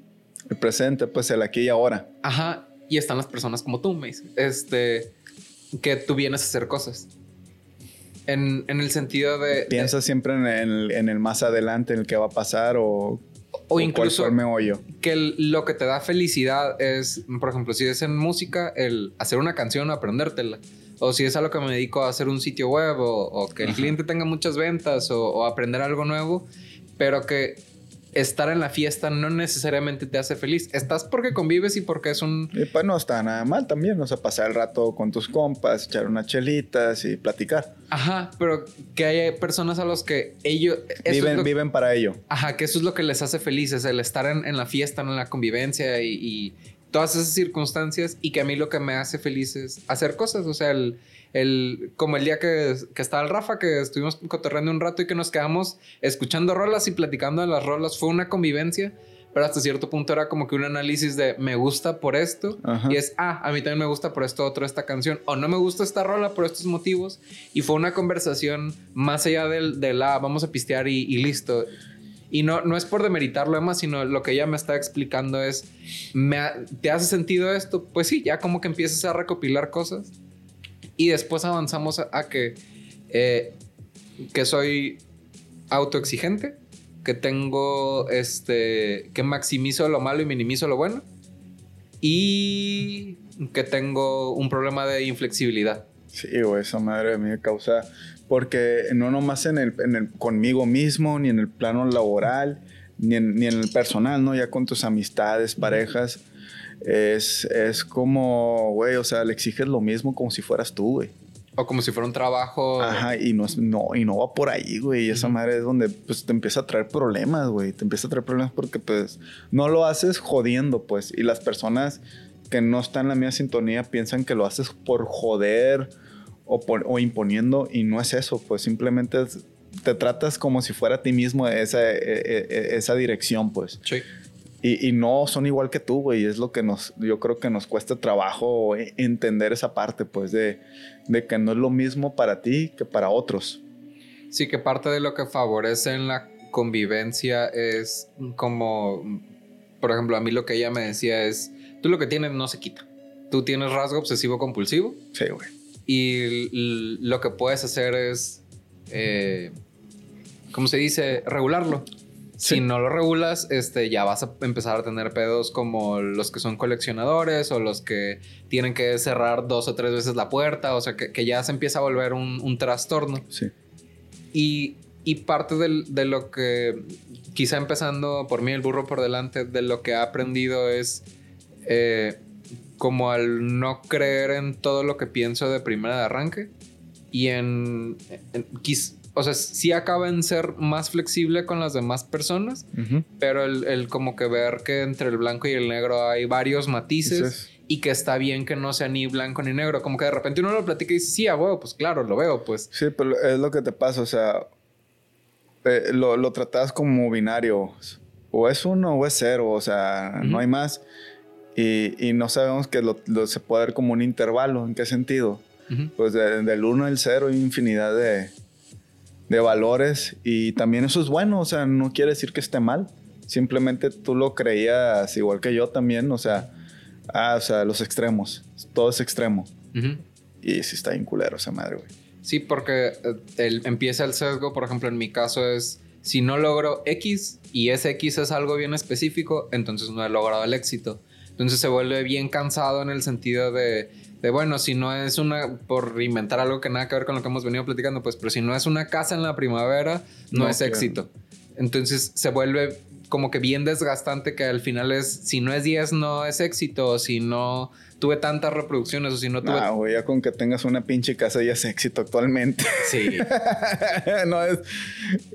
El presente, pues el aquí y ahora. Ajá. Y están las personas como tú, me Este, que tú vienes a hacer cosas. En, el sentido de... Piensas siempre en el, más adelante, en el que va a pasar o... O, incluso que lo que te da felicidad es, por ejemplo, si es en música, el hacer una canción o aprendértela. O si es a lo que me dedico a hacer un sitio web o, que el cliente tenga muchas ventas o, aprender algo nuevo, pero que estar en la fiesta no necesariamente te hace feliz. Estás porque convives y porque es un... Y pues no está nada mal también, o sea, pasar el rato con tus compas, echar unas chelitas y platicar. Ajá, pero que hay personas a los que ellos... Viven, viven para ello. Ajá, que eso es lo que les hace felices, el estar en, la fiesta, en la convivencia y, todas esas circunstancias y que a mí lo que me hace feliz es hacer cosas. O sea, el, el, como el día que, que estaba el Rafa, que estuvimos cotorreando un rato y que nos quedamos escuchando rolas y platicando de las rolas, fue una convivencia. Pero hasta cierto punto era como que un análisis de me gusta por esto y es, ah, a mí también me gusta por esto otro esta canción o no me gusta esta rola por estos motivos. Y fue una conversación más allá del, de la vamos a pistear y, y listo. Y no, no es por demeritarlo, Emma, sino lo que ella me está explicando es, ¿me ¿te hace sentido esto? Pues sí, ya como que empiezas a recopilar cosas. Y después avanzamos a, que, eh, que soy autoexigente, que tengo, este, que maximizo lo malo y minimizo lo bueno. Y que tengo un problema de inflexibilidad. Sí, güey, esa madre me causa porque no nomás en el, en el, conmigo mismo, ni en el plano laboral, ni en, ni en el personal, ¿no? Ya con tus amistades, parejas, es, es como, güey, o sea, le exiges lo mismo como si fueras tú, güey. O como si fuera un trabajo. Ajá, y no, no, y no va por ahí, güey. Y esa madre es donde pues, te empieza a traer problemas, güey. Te empieza a traer problemas porque pues no lo haces jodiendo, pues. Y las personas que no están en la misma sintonía piensan que lo haces por joder o, imponiendo y no es eso, pues simplemente te tratas como si fuera a ti mismo esa, e, e, e, esa dirección, pues. Sí. Y, no son igual que tú, güey. Es lo que nos, yo creo que nos cuesta trabajo entender esa parte, pues, de, de que no es lo mismo para ti que para otros. Sí, que parte de lo que favorece en la convivencia es como, por ejemplo, a mí lo que ella me decía es, tú lo que tienes no se quita. Tú tienes rasgo obsesivo compulsivo. Sí, güey. Y lo que puedes hacer es, eh, ¿cómo se dice? Regularlo. Si no lo regulas, este, ya vas a empezar a tener pedos como los que son coleccionadores o los que tienen que cerrar dos o tres veces la puerta. O sea, que, ya se empieza a volver un, trastorno. Sí. Y, parte de lo que, quizá empezando por mí, el burro por delante, de lo que ha aprendido es eh, como al no creer en todo lo que pienso de primera de arranque y en, o sea, sí acaba en ser más flexible con las demás personas, pero el, como que ver que entre el blanco y el negro hay varios matices y que está bien que no sea ni blanco ni negro. Como que de repente uno lo platica y dice, sí, a huevo, pues claro, lo veo, pues. Sí, pero es lo que te pasa, o sea, eh, lo, lo tratas como binario. O es uno o es cero, o sea, no hay más. Y, y, no sabemos que lo, se puede ver como un intervalo. ¿En qué sentido? Pues del 1 al 0 hay infinidad de, de valores y también eso es bueno, o sea, no quiere decir que esté mal. Simplemente tú lo creías igual que yo también, o sea, ah, o sea, los extremos, todo es extremo. Y sí está bien culero esa madre, güey. Sí, porque eh, empieza el sesgo, por ejemplo, en mi caso es, si no logro X y ese X es algo bien específico, entonces no he logrado el éxito. Entonces se vuelve bien cansado en el sentido de, de bueno, si no es una, por inventar algo que nada que ver con lo que hemos venido platicando, pues, pero si no es una casa en la primavera, no, es éxito. Entonces se vuelve como que bien desgastante que al final es, si no es 10, no es éxito, si no tuve tantas reproducciones o si no tuve... Ah, güey, ya con que tengas una pinche casa ya es éxito actualmente. Sí. (laughs) no es...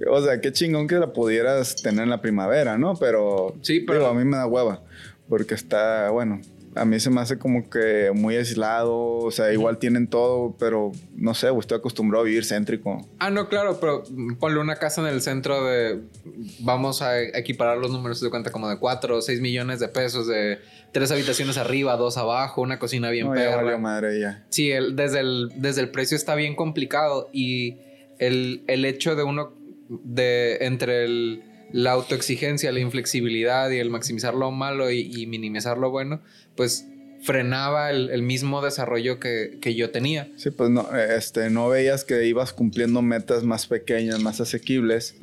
O sea, qué chingón que la pudieras tener en la primavera, ¿no? Pero... Sí, pero... a mí me da hueva. Porque está, bueno, a mí se me hace como que muy aislado, o sea, igual tienen todo, pero no sé, estoy acostumbrado a vivir céntrico. Ah, no, claro, pero ponle una casa en el centro de, vamos a equiparar los números de cuenta como de 4 o 6 millones de pesos, de tres habitaciones arriba, dos abajo, una cocina bien no, madre, ya. Sí, el, desde, el, desde el precio está bien complicado y el, el hecho de uno, de entre el la autoexigencia, la inflexibilidad y el maximizar lo malo y, minimizar lo bueno, pues frenaba el, mismo desarrollo que, yo tenía. Sí, pues no, este, no veías que ibas cumpliendo metas más pequeñas, más asequibles.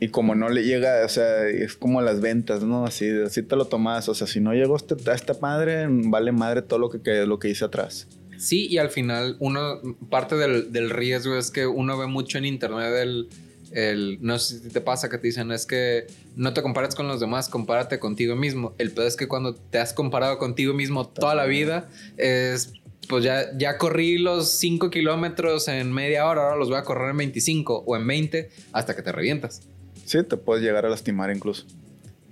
Y como no le llega, o sea, es como las ventas, ¿no? Así, así te lo tomas. O sea, si no llegó este, a esta madre, vale madre todo lo que, lo que hice atrás. Sí, y al final, uno, parte del, del riesgo es que uno ve mucho en internet el el, no sé si te pasa que te dicen es que no te compares con los demás, compárate contigo mismo. El peor es que cuando te has comparado contigo mismo toda la vida, es pues ya, ya corrí los 5 kilómetros en media hora, ahora los voy a correr en 25 o en 20 hasta que te revientas. Sí, te puedes llegar a lastimar incluso.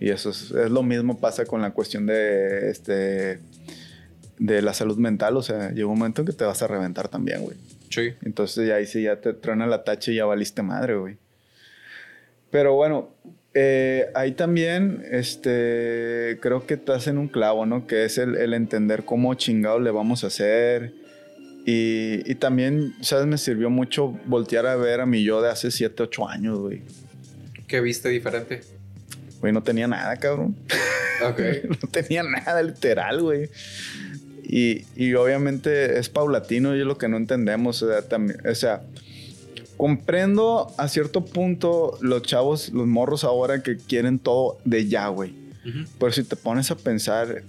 Y eso es, es lo mismo pasa con la cuestión de este de la salud mental, o sea, llega un momento en que te vas a reventar también, güey. Sí. Entonces ya ahí sí ya te truena la tacha y ya valiste madre, güey. Pero bueno, eh, ahí también, este, creo que estás en un clavo, ¿no? Que es el, entender cómo chingado le vamos a hacer. Y, también, ¿sabes? Me sirvió mucho voltear a ver a mi yo de hace 7, 8 años, güey. ¿Qué viste diferente? Güey, no tenía nada, cabrón. Ok. (laughs) no tenía nada, literal, güey. Y, y, obviamente es paulatino y es lo que no entendemos. O sea, también, o sea comprendo a cierto punto los chavos, los morros ahora que quieren todo de ya, güey. Pero si te pones a pensar,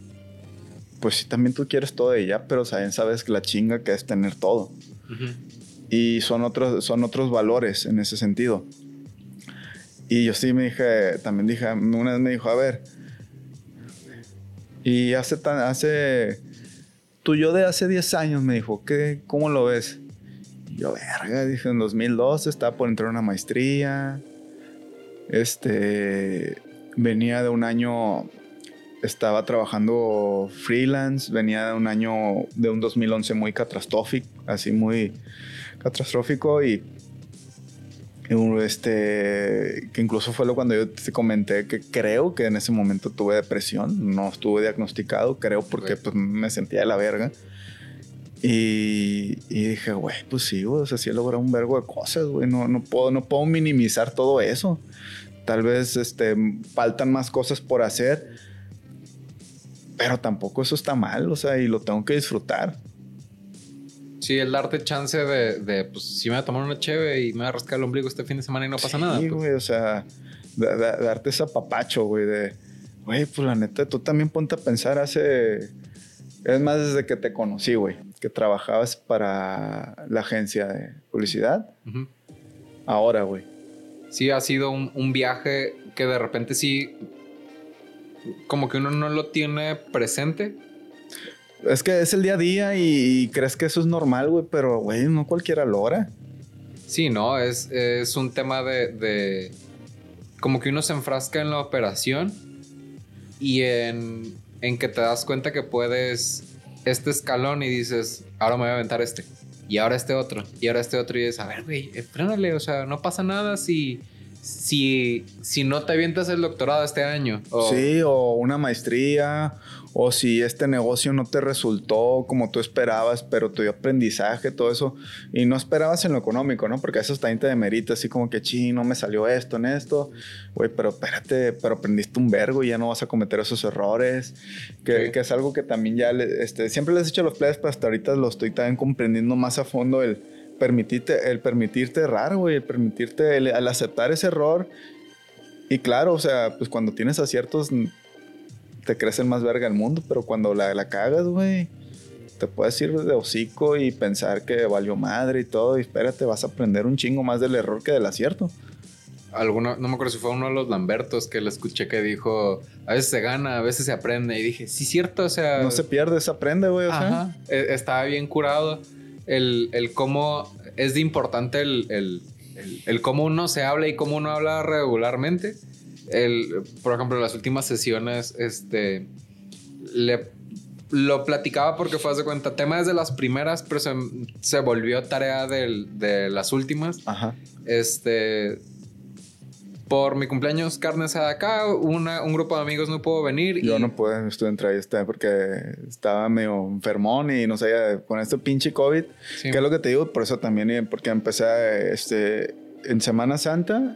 pues sí, también tú quieres todo de ya, pero también sabes la chinga que es tener todo. Y son otros, son otros valores en ese sentido. Y yo sí me dije, también dije, una vez me dijo, a ver, y hace tan, hace, tú yo de hace 10 años me dijo, ¿qué, ¿cómo lo ves? Yo, verga, dije, en 2012 estaba por entrar a una maestría. Este, venía de un año, estaba trabajando freelance, venía de un año, de un 2011 muy catastrófico, así muy catastrófico y este que incluso fue lo cuando yo te comenté que creo que en ese momento tuve depresión no estuve diagnosticado creo porque pues, me sentía de la verga y, dije, güey, pues sí, güey, o sea, sí he logrado un vergo de cosas, güey, no, no, puedo, no puedo minimizar todo eso. Tal vez este, faltan más cosas por hacer, pero tampoco eso está mal, o sea, y lo tengo que disfrutar. Sí, el darte chance de, de pues, si me voy a tomar una cheve y me voy a rascar el ombligo este fin de semana y no pasa nada. Sí, pues. güey, o sea, darte ese apapacho, güey, de, güey, pues la neta, tú también ponte a pensar hace, es más desde que te conocí, güey que trabajabas para la agencia de publicidad. Ahora, güey. Sí, ha sido un, viaje que de repente sí, como que uno no lo tiene presente. Es que es el día a día y, crees que eso es normal, güey, pero, güey, no cualquiera lo logra. Sí, no, es, es un tema de, de, Como que uno se enfrasca en la operación y en, en que te das cuenta que puedes este escalón y dices, ahora me voy a aventar este. Y ahora este otro. Y ahora este otro. Y dices, a ver, güey, frénale. O sea, no pasa nada si si, si no te avientas el doctorado este año. Sí, o una maestría, o si este negocio no te resultó como tú esperabas, pero tu aprendizaje, todo eso, y no esperabas en lo económico, ¿no? Porque eso también te demerita, así como que, chi, no me salió esto en esto, güey, pero espérate, pero aprendiste un vergo y ya no vas a cometer esos errores, que, que es algo que también ya, este, siempre les he dicho a los players, pero hasta ahorita lo estoy también comprendiendo más a fondo el permitirte, el permitirte errar, güey, el permitirte, el, al aceptar ese error. Y claro, o sea, pues cuando tienes aciertos, te crece más verga el mundo, pero cuando la, la cagas, güey, te puedes ir de hocico y pensar que valió madre y todo, y espérate, vas a aprender un chingo más del error que del acierto. Alguno, no me acuerdo si fue uno de los Lambertos que le escuché que dijo, a veces se gana, a veces se aprende, y dije, sí, cierto, o sea... No se pierde, se aprende, güey, o sea. E, estaba bien curado el, el cómo es de importante el, el, el, cómo uno se habla y cómo uno habla regularmente. El, por ejemplo, las últimas sesiones, este, le, lo platicaba porque fue de cuenta, tema desde las primeras, pero se, se volvió tarea de las últimas. Ajá. Este, por mi cumpleaños carne asada acá, una, un grupo de amigos no pudo venir. Yo no pude, estuve en este porque estaba medio enfermón y no sabía, con este pinche COVID, ¿qué es lo que te digo? Por eso también, porque empecé, este, en Semana Santa,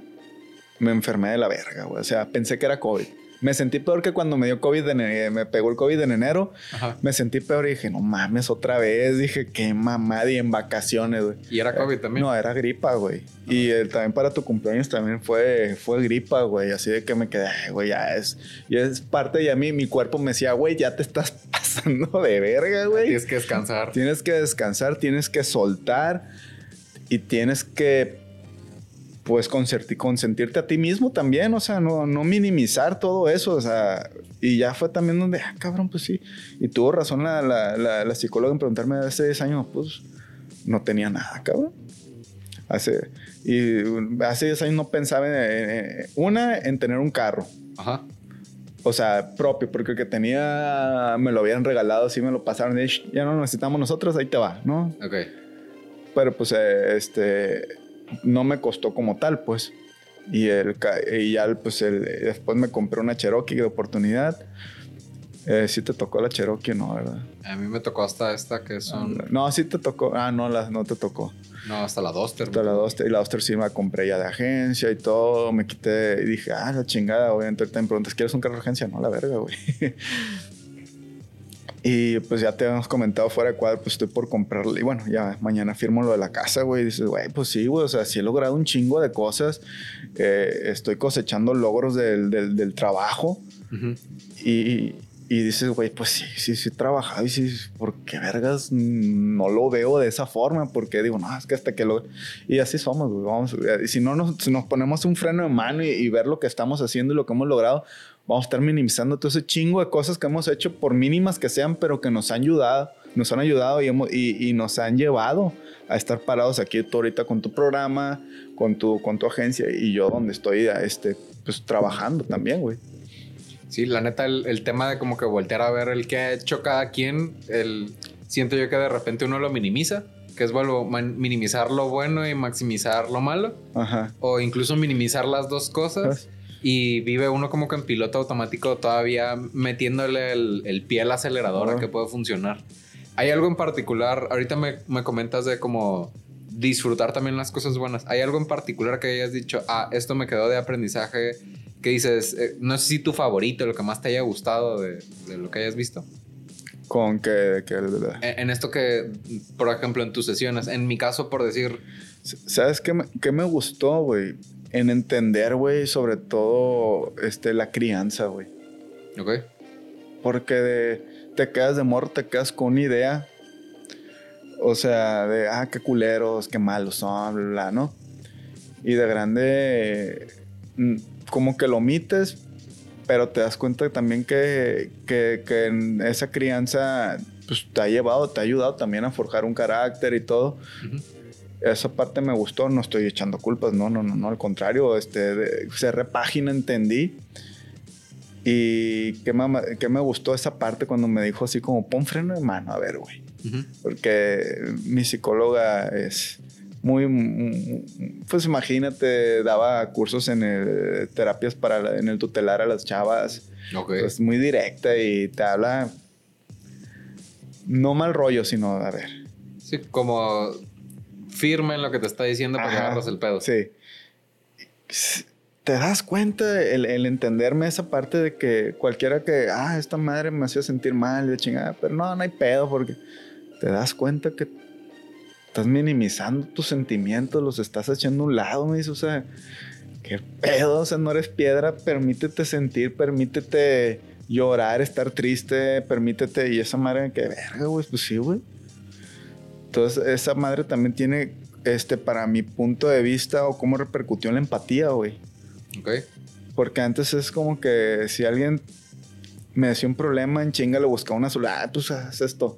me enfermé de la verga, güey. O sea, pensé que era COVID. Me sentí peor que cuando me dio COVID, en, me pegó el COVID en enero. Me sentí peor y dije, no mames, otra vez. Dije, qué mamada y en vacaciones, güey. ¿Y era COVID también? No, era gripa, güey. Y también para tu cumpleaños también fue, fue gripa, güey. Así de que me quedé, güey, ya es, ya es parte y a mí mi cuerpo me decía, güey, ya te estás (laughs) pasando de verga, güey. Tienes que descansar. Tienes que descansar, tienes que soltar y tienes que pues consentirte a ti mismo también, o sea, no, no minimizar todo eso, o sea, y ya fue también donde, ah, cabrón, pues sí, y tuvo razón la, la, la, psicóloga en preguntarme hace 10 años, pues no tenía nada, cabrón. Hace, y hace 10 años no pensaba en, una, en tener un carro. Ajá. O sea, propio, porque el que tenía me lo habían regalado, así me lo pasaron, y ya no necesitamos nosotros, ahí te va, ¿no? Ok. Pero pues, eh, este, no me costó como tal, pues. Y, el, y ya, pues, el, después me compré una Cherokee de oportunidad. Eh, sí te tocó la Cherokee, ¿no? ¿Verdad? A mí me tocó hasta esta que son... No, sí te tocó. Ah, no, la, no te tocó. No, hasta la Duster. Hasta la Duster. Y la Duster sí me la compré ya de agencia y todo. Me quité y dije, ah, la chingada, obviamente. Ahorita me preguntas, ¿quieres un carro de agencia? No, la verga, güey. (laughs) Y pues ya te hemos comentado fuera de cuadro, pues estoy por comprarle. Y bueno, ya mañana firmo lo de la casa, güey. Y dices, güey, pues sí, güey. O sea, sí he logrado un chingo de cosas. Eh, estoy cosechando logros del, del, trabajo. y, y, dices, güey, pues sí, sí, sí he trabajado. Y sí, ¿por qué vergas no lo veo de esa forma? Porque digo, no, es que hasta que lo. Y así somos, güey. Vamos, y si no nos, si nos ponemos un freno de mano y, y ver lo que estamos haciendo y lo que hemos logrado, vamos a estar minimizando todo ese chingo de cosas que hemos hecho, por mínimas que sean, pero que nos han ayudado, nos han ayudado y, hemos, y, nos han llevado a estar parados aquí tú ahorita con tu programa, con tu, con tu agencia y yo donde estoy este, pues, trabajando también, güey. Sí, la neta, el, tema de como que voltear a ver el que ha hecho cada quien, el, siento yo que de repente uno lo minimiza, que es vuelvo minimizar lo bueno y maximizar lo malo, Ajá. o incluso minimizar las dos cosas. Y vive uno como que en piloto automático todavía metiéndole el, pie al acelerador a que puede funcionar. ¿Hay algo en particular? Ahorita me, me comentas de como disfrutar también las cosas buenas. ¿Hay algo en particular que hayas dicho, ah, esto me quedó de aprendizaje? Que dices, eh, no sé si tu favorito, lo que más te haya gustado de, de lo que hayas visto. Con que, que en, en, esto que, por ejemplo, en tus sesiones, en mi caso, por decir. ¿Sabes qué me, qué me gustó, güey? En entender, güey, sobre todo este, la crianza, güey. Ok. Porque te quedas de morro, te quedas con una idea. O sea, de, ah, qué culeros, qué malos son, bla, bla, ¿no? Y de grande, mm, como que lo omites, pero te das cuenta también que, que, que esa crianza pues, te ha llevado, te ha ayudado también a forjar un carácter y todo. Esa parte me gustó, no estoy echando culpas, no, no, no, no, al contrario, este, cerré página, entendí. Y qué me, qué me gustó esa parte cuando me dijo así como, pon freno de mano, a ver, güey. Porque mi psicóloga es muy, pues imagínate, daba cursos en el, terapias para en el tutelar a las chavas. Okay. Pues muy directa y te habla no mal rollo, sino a ver. Sí, como firme en lo que te está diciendo para que agarras el pedo. Sí. Te das cuenta el, el, entenderme esa parte de que cualquiera que, ah, esta madre me hacía sentir mal, de chingada, pero no, no hay pedo porque te das cuenta que estás minimizando tus sentimientos, los estás echando a un lado, me dice, o sea, qué pedo, o sea, no eres piedra, permítete sentir, permítete llorar, estar triste, permítete, y esa madre, que verga, güey, pues sí, güey. Entonces, esa madre también tiene, este, para mi punto de vista, o cómo repercutió en la empatía, güey. Ok. Porque antes es como que si alguien me decía un problema, en chinga le buscaba una sola, ah, pues haz esto.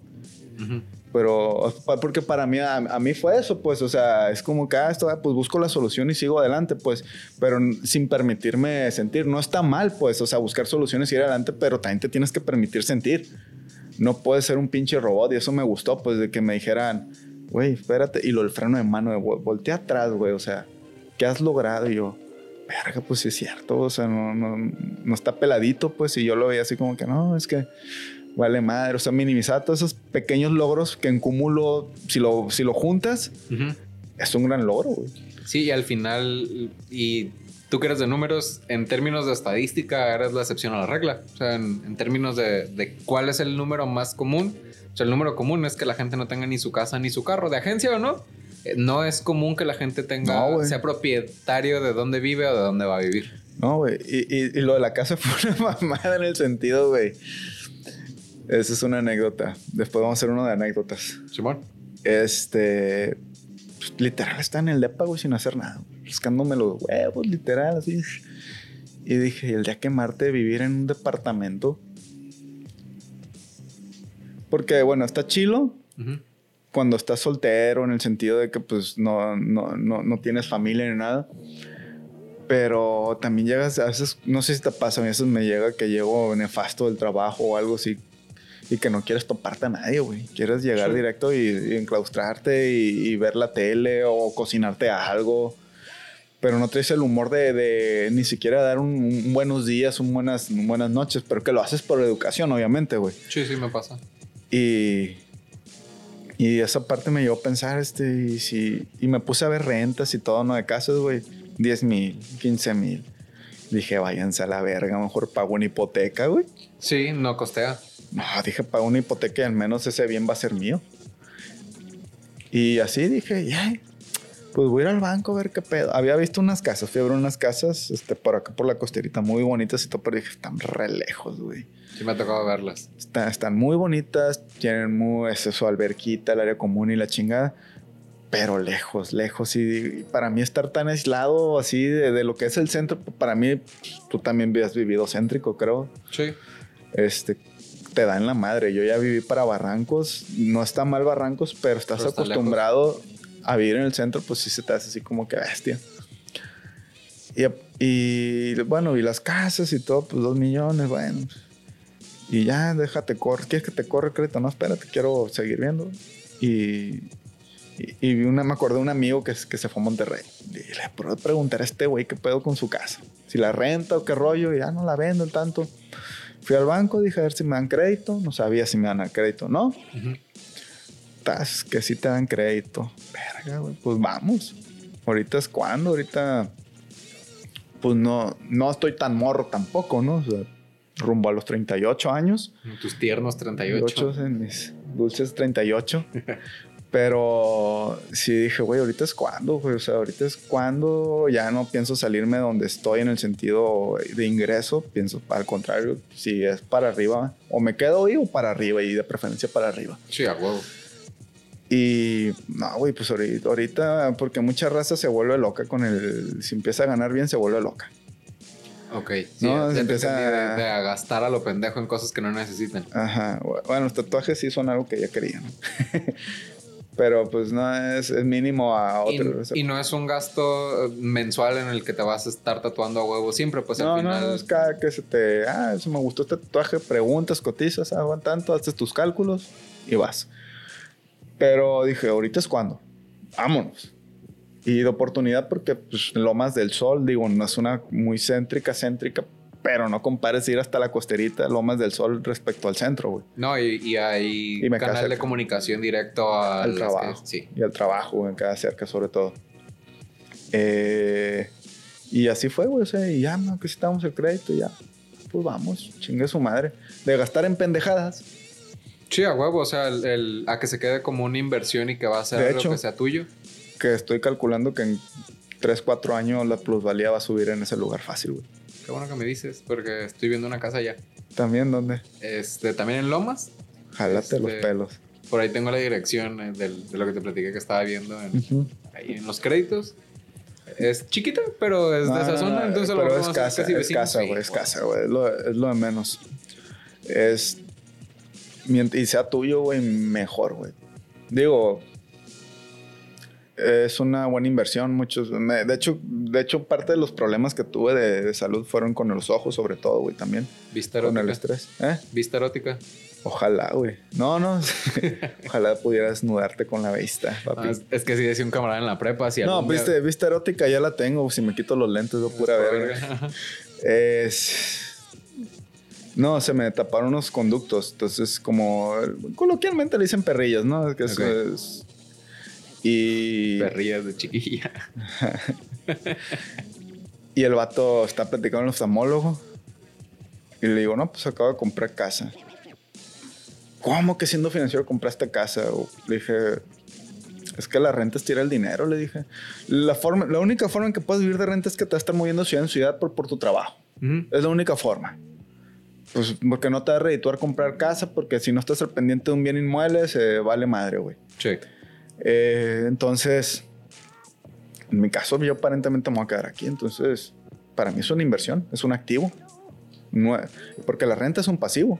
Pero, porque para mí, a, mí fue eso, pues, o sea, es como que, ah, esto, pues busco la solución y sigo adelante, pues, pero sin permitirme sentir. No está mal, pues, o sea, buscar soluciones y ir adelante, pero también te tienes que permitir sentir. No puedes ser un pinche robot y eso me gustó, pues, de que me dijeran, güey, espérate, y lo el freno de mano, de voltea atrás, güey, o sea, ¿qué has logrado? Y yo, verga, pues sí es cierto, o sea, no, no, no está peladito, pues, y yo lo veía así como que, no, es que vale madre. O sea, minimizar todos esos pequeños logros que en cúmulo, si lo, si lo juntas, es un gran logro, güey. Sí, y al final, y tú que eres de números, en términos de estadística, eres la excepción a la regla. O sea, en, términos de, de, cuál es el número más común. O sea, el número común es que la gente no tenga ni su casa ni su carro, de agencia o no. Eh, no es común que la gente tenga, sea propietario de dónde vive o de dónde va a vivir. No, güey. Y, y, y, lo de la casa (laughs) fue una mamada en el sentido, güey esa es una anécdota. Después vamos a hacer uno de anécdotas. Simón. Este. Pues, literal, está en el depa, güey, sin hacer nada. Buscándome los huevos, literal, así. Y dije, el día que Marte vivir en un departamento. Porque, bueno, está chilo. Cuando estás soltero, en el sentido de que, pues, no, no, no, no tienes familia ni nada pero también llegas, a veces, no sé si te pasa, a veces me llega que llego nefasto del trabajo o algo así, y que no quieres toparte a nadie, güey. Quieres llegar directo y, enclaustrarte y, ver la tele o cocinarte algo. Pero no traes el humor de, ni siquiera dar un, buenos días, un buenas, buenas noches, pero que lo haces por educación, obviamente, güey. Sí, sí, me pasa. Y, y esa parte me llevó a pensar, este, y, si, y me puse a ver rentas y todo, ¿no? De casas, güey. 10 mil, 15 mil. Dije, váyanse a la verga, mejor pago una hipoteca, güey. Sí, no costea. No, dije, para una hipoteca y al menos ese bien va a ser mío. Y así dije, ya, pues voy a ir al banco a ver qué pedo. Había visto unas casas, fui a ver unas casas este, por acá por la costerita muy bonitas y todo, pero dije, están re lejos, güey. Sí, me ha tocado verlas. están muy bonitas, tienen muy, es su alberquita, el área común y la chingada, pero lejos, lejos. Y, para mí estar tan aislado así de, de, lo que es el centro, para mí, tú también habías vivido céntrico, creo. Sí. Este, te da en la madre. Yo ya viví para Barrancos. No está mal Barrancos, pero estás acostumbrado a vivir en el centro, pues sí se te hace así como que bestia. Y, y bueno, y las casas y todo, pues dos millones, bueno. Y ya, déjate correr. ¿Quieres que te corre crédito? No, espérate, quiero seguir viendo. Y, y, una, me acordé de un amigo que, que se fue a Monterrey. Y le puedo preguntar a este güey qué pedo con su casa. Si la renta o qué rollo, y ya no la vendo tanto. Fui al banco, dije a ver si me dan crédito. No sabía si me dan crédito o no. Que sí te dan crédito. Verga, güey. Pues vamos. Ahorita es cuando, ahorita. Pues no, no estoy tan morro tampoco, ¿no? O sea, rumbo a los 38 años. tus tiernos 38. en mis dulces 38. (laughs) Pero sí dije, güey, ahorita es cuando, güey. O sea, ahorita es cuando ya no pienso salirme donde estoy en el sentido de ingreso. Pienso, al contrario, si es para arriba, o me quedo ahí o para arriba, y de preferencia para arriba. Sí, a huevo. Y no, güey, pues ahorita, porque mucha raza se vuelve loca con el. Si empieza a ganar bien, se vuelve loca. Ok, sí, ¿no? se empieza de, a gastar a lo pendejo en cosas que no necesitan. Ajá, bueno, los tatuajes sí son algo que ya quería, ¿no? (laughs) Pero pues no es, es mínimo a otro. y no es un gasto eh, mensual en el que te vas a estar tatuando a huevo siempre, pues no, al final. no, no, es cada que se te. Ah, eso me gustó este tatuaje. Preguntas, cotizas, ah, van tanto, haces tus cálculos y vas. Pero dije, ahorita es cuando. Vámonos. Y de oportunidad, porque pues, Lomas del Sol, digo, no es una muy céntrica, céntrica, pero no compares ir hasta la costerita Lomas del Sol respecto al centro, güey. No, y, y hay Y me canal de comunicación directo al trabajo. que- sí. Y al trabajo, en cada cerca, sobre todo. Eh, y así fue, güey. O sea, y ya no necesitamos el crédito, ya. Pues vamos, chingue su madre. De gastar en pendejadas. Sí, a huevo, o sea, el, el- a que se quede como una inversión y que va a ser De algo hecho. que sea tuyo. Que estoy calculando que en 3, 4 años la plusvalía va a subir en ese lugar fácil, güey. Qué bueno que me dices, porque estoy viendo una casa ya. También, ¿dónde? Este, también en Lomas. Jálate los Este, pelos. Por ahí tengo la dirección eh, del- de lo que te platiqué que estaba viendo en, ahí en los créditos. Es chiquita, pero es de No, esa no, zona, no, entonces lo pero mejor es casa, es casa, güey, es casa, güey. Es lo, lo de menos. Es. Y sea tuyo, güey, mejor, güey. Digo. Es una buena inversión. Muchos. me- de, hecho, de hecho, parte de los problemas que tuve de, de salud fueron con los ojos, sobre todo, güey, también. Vista Con el erótica. estrés. ¿Eh? Vista erótica. Ojalá, güey. No, no. (laughs) Ojalá pudieras desnudarte con la vista, papi. Ah, es, es que sí decía un camarada en la prepa. Si no, día- viste, vista erótica ya la tengo. Si me quito los lentes, veo pura verga. Es. No, se me taparon unos conductos. Entonces, como coloquialmente le dicen perrillas, ¿no? Que eso es. Y. Perrillas de chiquilla. (laughs) Y el vato está platicando con el oftalmólogo. Y le digo, no, pues acabo de comprar casa. ¿Cómo que siendo financiero compraste casa? O le dije, es que la renta es tirar el dinero, le dije. La, forma, la única forma en que puedes vivir de renta es que te vas a estar moviendo ciudad en ciudad por, por tu trabajo. Es la única forma. Pues porque no te va a redituar comprar casa, porque si no estás al pendiente de un bien inmueble, se vale madre, güey. Sí. Eh, entonces, en mi caso, yo aparentemente me voy a quedar aquí. Entonces, para mí es una inversión, es un activo. No- porque la renta es un pasivo.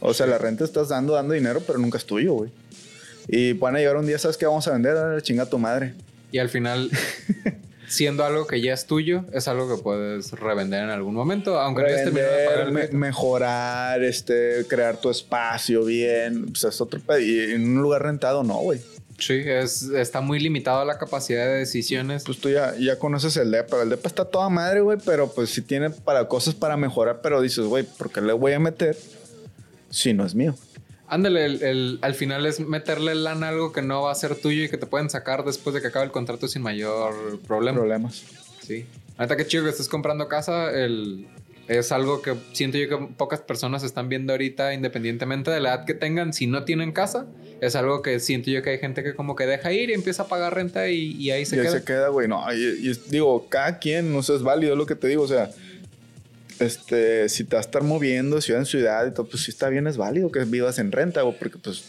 O sea, la renta estás dando, dando dinero, pero nunca es tuyo, güey. Y van a llegar un día, ¿sabes qué vamos a vender? Ah, chinga tu madre. Y al final, (laughs) siendo algo que ya es tuyo, es algo que puedes revender en algún momento, aunque no hayas terminado de pagar Revender, el me- mejorar, este, crear tu espacio bien. Pues es otro pedo. Y en un lugar rentado, no, güey. Sí, es, está muy limitado la capacidad de decisiones. Pues tú ya, ya conoces el DEPA. El DEPA está toda madre, güey, pero pues sí tiene para cosas para mejorar, pero dices, güey, ¿por qué le voy a meter si no es mío? Ándale, el- el- al final es meterle lana a algo que no va a ser tuyo y que te pueden sacar después de que acabe el contrato sin mayor problema. Problemas. Sí. Ahorita que chido que estés comprando casa, el, es algo que siento yo que pocas personas están viendo ahorita, independientemente de la edad que tengan, si no tienen casa, es algo que siento yo que hay gente que como que deja ir y empieza a pagar renta y, y ahí se y ahí queda. se queda, güey. No, y, y digo, cada quien, no sé, es válido lo que te digo. O sea, este, si te vas a estar moviendo ciudad en ciudad y todo, pues sí está bien, es válido que vivas en renta, güey, porque pues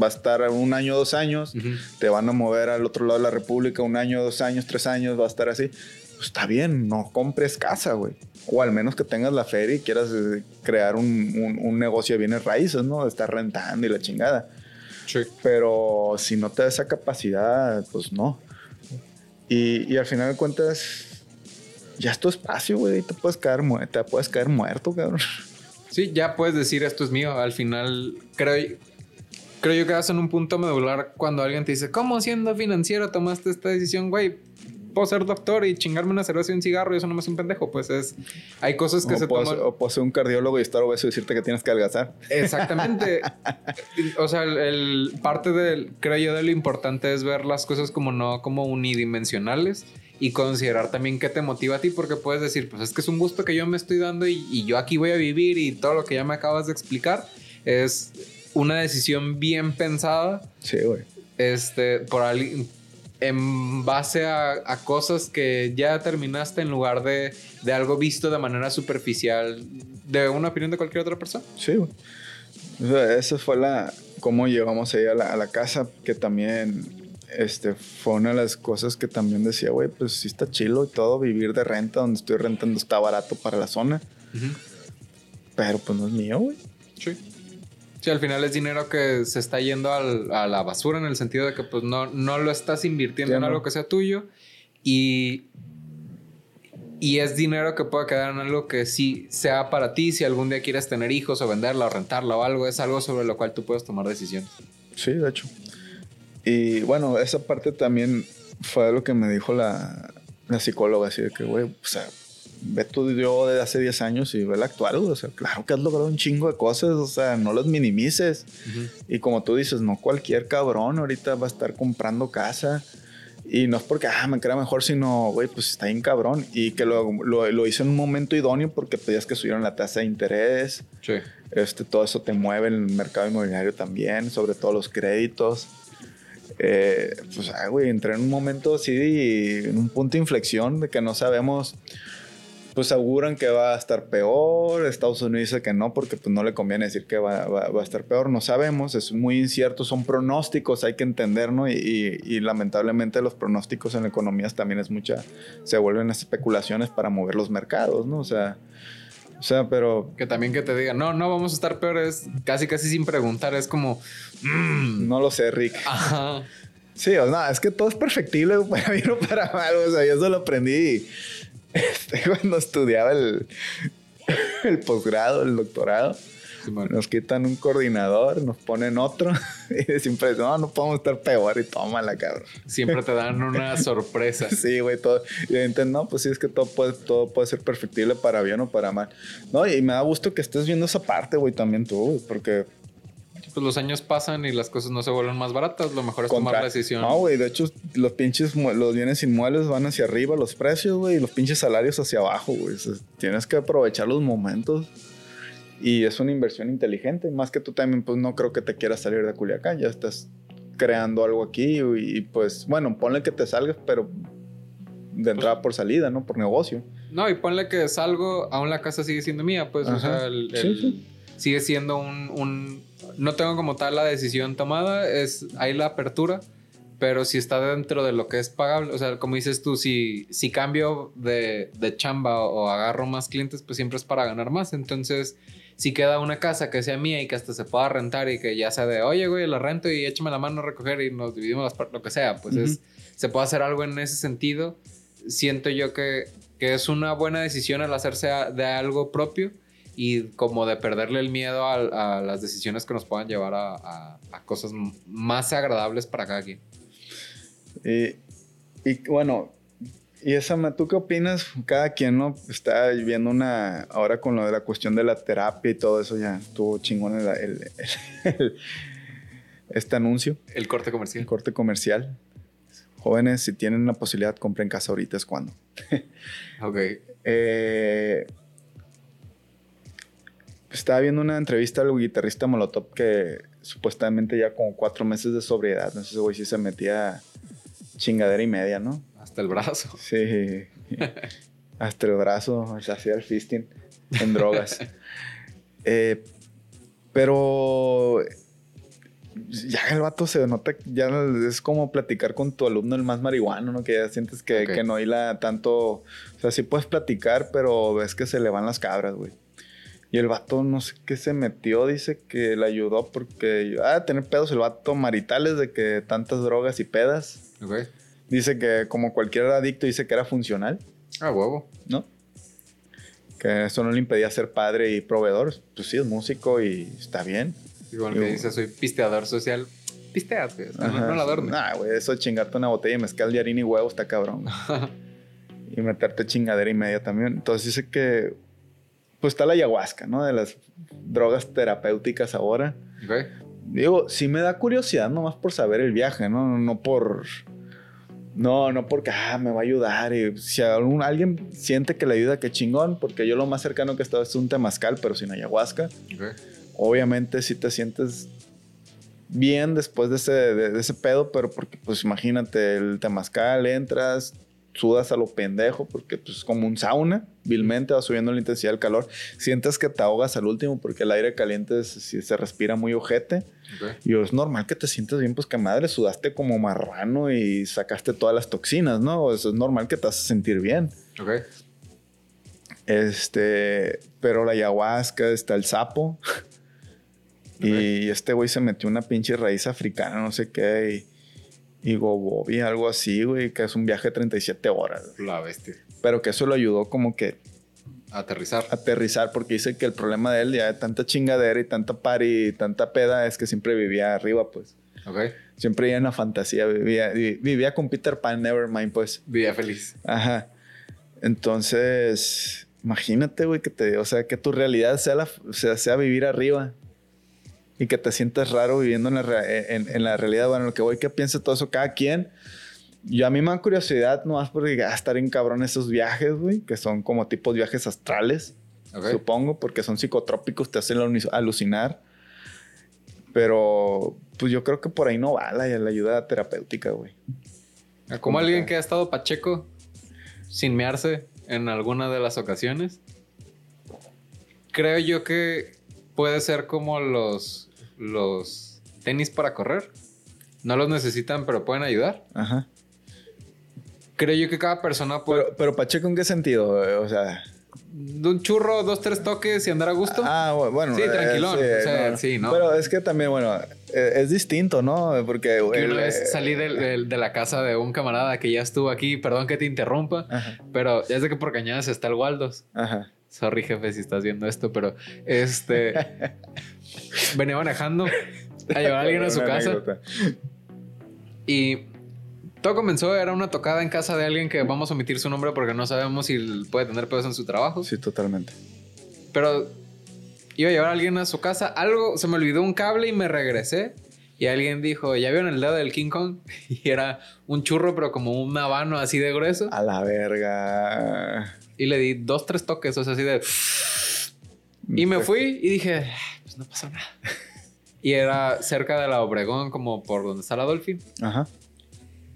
va a estar un año, dos años, te van a mover al otro lado de la República un año, dos años, tres años, va a estar así. Pues está bien, no compres casa, güey. O al menos que tengas la feria y quieras eh, crear un, un- un negocio de bienes raíces, ¿no? De estar rentando y la chingada. Sí. Pero si no te da esa capacidad, pues no. Y, y al final de cuentas, ya es tu espacio, güey. Te puedes caer, te puedes caer muerto, cabrón. Sí, ya puedes decir esto es mío. Al final, creo, creo yo que vas en un punto medular cuando alguien te dice, ¿cómo siendo financiero tomaste esta decisión, güey? Puedo ser doctor y chingarme una cerveza y un cigarro y eso no me hace un pendejo. Pues es. Hay cosas que O se puedes, toman. o ser un cardiólogo y estar obeso y decirte que tienes que adelgazar. Exactamente. (laughs) o sea, el, el- parte del, creo yo, de lo importante es ver las cosas como no como unidimensionales y considerar también qué te motiva a ti, porque puedes decir, pues es que es un gusto que yo me estoy dando y, y yo aquí voy a vivir y todo lo que ya me acabas de explicar es una decisión bien pensada, Sí, güey. este, por alguien en base a, a cosas que ya terminaste en lugar de, de algo visto de manera superficial de una opinión de cualquier otra persona. Sí, güey. O sea, esa fue la... Cómo llegamos ahí a la, a la casa, que también... Este, fue una de las cosas que también decía, güey, pues sí está chilo y todo, vivir de renta, donde estoy rentando está barato para la zona, pero pues no es mío, güey. Sí. Sí, al final es dinero que se está yendo al- a la basura en el sentido de que pues no, no lo estás invirtiendo Ya en no. algo que sea tuyo y, y es dinero que puede quedar en algo que sí sea para ti si algún día quieres tener hijos o venderla o rentarla o algo, es algo sobre lo cual tú puedes tomar decisiones. Sí, de hecho. Y bueno, esa parte también fue lo que me dijo la, la psicóloga, así de que, güey, o sea, ve tú yo de hace 10 años y ve el actual, o sea, claro que has logrado un chingo de cosas, o sea, no las minimices. Y como tú dices, no cualquier cabrón ahorita va a estar comprando casa. Y no es porque, ah, me crea mejor, sino, güey, pues está bien cabrón. Y que lo, lo, lo hizo en un momento idóneo porque pedías que subieron la tasa de interés. Sí. Este, todo eso te mueve en el mercado inmobiliario también, sobre todo los créditos. Eh, pues, ah, güey, entré en un momento así, en un punto de inflexión de que no sabemos. Pues auguran que va a estar peor. Estados Unidos dice que no, porque pues no le conviene decir que va, a estar peor. No sabemos, es muy incierto, son pronósticos, hay que entender, ¿no? Y, y- y lamentablemente los pronósticos en economías también es mucha. Se vuelven especulaciones para mover los mercados, ¿no? O sea. O sea, pero Que también que te digan, no, no vamos a estar peores, casi casi sin preguntar, es como, mm, no lo sé, Rick. ajá. Sí, o no, es que todo es perfectible para bien o para mal. O sea, yo eso lo aprendí (laughs) este, cuando estudiaba el, (laughs) el posgrado, el doctorado. Nos quitan un coordinador, nos ponen otro (laughs) y siempre no, no podemos estar peor y tómala, cabrón. Siempre te dan (laughs) una sorpresa. Sí, güey, todo. Y entonces, no, pues sí, es que todo puede, todo puede ser perfectible para bien o para mal. No, y me da gusto que estés viendo esa parte, güey, también tú, güey, porque Pues los años pasan y las cosas no se vuelven más baratas. Lo mejor es tomar la decisión. No, güey, de hecho, los pinches, los bienes inmuebles van hacia arriba, los precios, güey, y los pinches salarios hacia abajo, güey. O sea, tienes que aprovechar los momentos. Y es una inversión inteligente. Más que tú también, pues no creo que te quieras salir de Culiacán. Ya estás creando algo aquí y, pues, bueno, ponle que te salgas, pero de entrada por salida, ¿no? Por negocio. No, y ponle que salgo, aún la casa sigue siendo mía, pues, o Ajá. sea, el- Sí, el- sí. sigue siendo un, un- No tengo como tal la decisión tomada, es hay la apertura, pero si está dentro de lo que es pagable, o sea, como dices tú, si, si cambio de, de chamba o, agarro más clientes, pues siempre es para ganar más. Entonces, si queda una casa que sea mía y que hasta se pueda rentar y que ya sea de, oye, güey, la rento y échame la mano a recoger y nos dividimos las lo que sea, pues es, se puede hacer algo en ese sentido. Siento yo que, que es una buena decisión el hacerse a- de algo propio y como de perderle el miedo a, a las decisiones que nos puedan llevar a, a- a cosas más agradables para cada quien. Y, y bueno, y esa, ¿tú qué opinas? Cada quien, ¿no? Está viendo una, ahora con lo de la cuestión de la terapia y todo eso, ya estuvo chingón el, el- el- este anuncio, El corte el comercial. corte comercial. Jóvenes, si tienen la posibilidad, compren casa ahorita, es cuando. Ok. Eh, estaba viendo una entrevista al guitarrista Molotov que supuestamente ya como cuatro meses de sobriedad, no sé si se metía chingadera y media, ¿no? Hasta el brazo. (laughs) Sí. Hasta el brazo, se hacía el fisting en drogas. (laughs) Eh, pero ya el vato se nota, ya es como platicar con tu alumno el más marihuano, ¿no? Que ya sientes que, Ok. que no hila tanto. O sea, sí puedes platicar, pero ves que se le van las cabras, güey. Y el vato no sé qué se metió, dice que le ayudó porque, ah, tener pedos el vato maritales de que tantas drogas y pedas. Ok. Dice que como cualquier adicto dice que era funcional, Ah, huevo. ¿no? Que eso no le impedía ser padre y proveedor. Pues sí, es músico y está bien. Igual que dice, soy pisteador social. Pistea, pues. No, no la adornes. Nah, güey, eso chingarte una botella de mezcal de harina y huevo está cabrón. güey. (laughs) y meterte chingadera y media también. Entonces dice que pues está la ayahuasca, ¿no? De las drogas terapéuticas ahora. Ok. Digo, sí me da curiosidad nomás por saber el viaje. No, no por... No, no porque, ah, me va a ayudar. Y si algún, alguien siente que le ayuda, qué chingón. Porque yo lo más cercano que he estado es un temazcal, pero sin ayahuasca. Obviamente si te sientes bien después de ese, de, de ese pedo, pero porque, pues imagínate, el temazcal, entras, sudas a lo pendejo, porque pues es como un sauna, vilmente va subiendo la intensidad del calor. Sientes que te ahogas al último porque el aire caliente se, se- respira muy ojete. Y es normal que te sientes bien, pues que madre, sudaste como marrano y sacaste todas las toxinas, ¿no? Eso es normal que te vas a sentir bien. Ok. Este, pero la ayahuasca, está el sapo. Y este güey se metió una pinche raíz africana, no sé qué, y, y Gobobi, algo así, güey, que es un viaje de 37 horas. La bestia. Pero que eso lo ayudó como que Aterrizar. a aterrizar, porque dice que el problema de él, ya de tanta chingadera y tanta party y tanta peda, es que siempre vivía arriba, pues. Ok. Siempre vivía en la fantasía, vivía, vi- vivía con Peter Pan, Nevermind, pues. Vida feliz. Ajá. Entonces, imagínate, güey, que te, o sea, que tu realidad sea, la, sea, sea vivir arriba y que te sientas raro viviendo en la, en, en la realidad. Bueno, lo que voy que piense todo eso cada quien. Yo a mí me da curiosidad, nomás porque ah, estar en cabrón esos viajes, güey, que son como tipos viajes astrales, Ok. supongo, porque son psicotrópicos, te hacen alu- alucinar. Pero, pues yo creo que por ahí no va la, la ayuda terapéutica, güey. Como alguien que ha estado pacheco sin mearse en alguna de las ocasiones, creo yo que puede ser como los, los tenis para correr. No los necesitan, pero pueden ayudar. Ajá. Creo yo que cada persona puede... Pero, pero Pacheco, ¿en qué sentido? O sea... de un churro, dos, tres toques y andar a gusto. Ah, bu- bueno. Sí, eh, tranquilón, o sea, sí, ¿no? Pero es que también, bueno, eh, es distinto, ¿no? Porque... Que una eh, vez salí del- del- de, la casa de un camarada que ya estuvo aquí, perdón que te interrumpa, Ajá, pero ya sé que por Cañadas está el Waldos. ajá. Sorry, jefe, si estás viendo esto, pero este. (laughs) venía manejando a llevar a alguien a su casa anécdota. y todo comenzó, era una tocada en casa de alguien que vamos a omitir su nombre porque no sabemos si puede tener pedos en su trabajo. Sí, totalmente. Pero iba a llevar a alguien a su casa, algo, se me olvidó un cable y me regresé. Y alguien dijo, ¿ya vieron el dedo del King Kong? (laughs) Y era un churro, pero como un habano así de grueso. A la verga. Y le di dos, tres toques, o sea, así de... Y me fui y dije, "Ah, pues no pasó nada. Y era cerca de la Obregón, como por donde está la Dolphin. Ajá.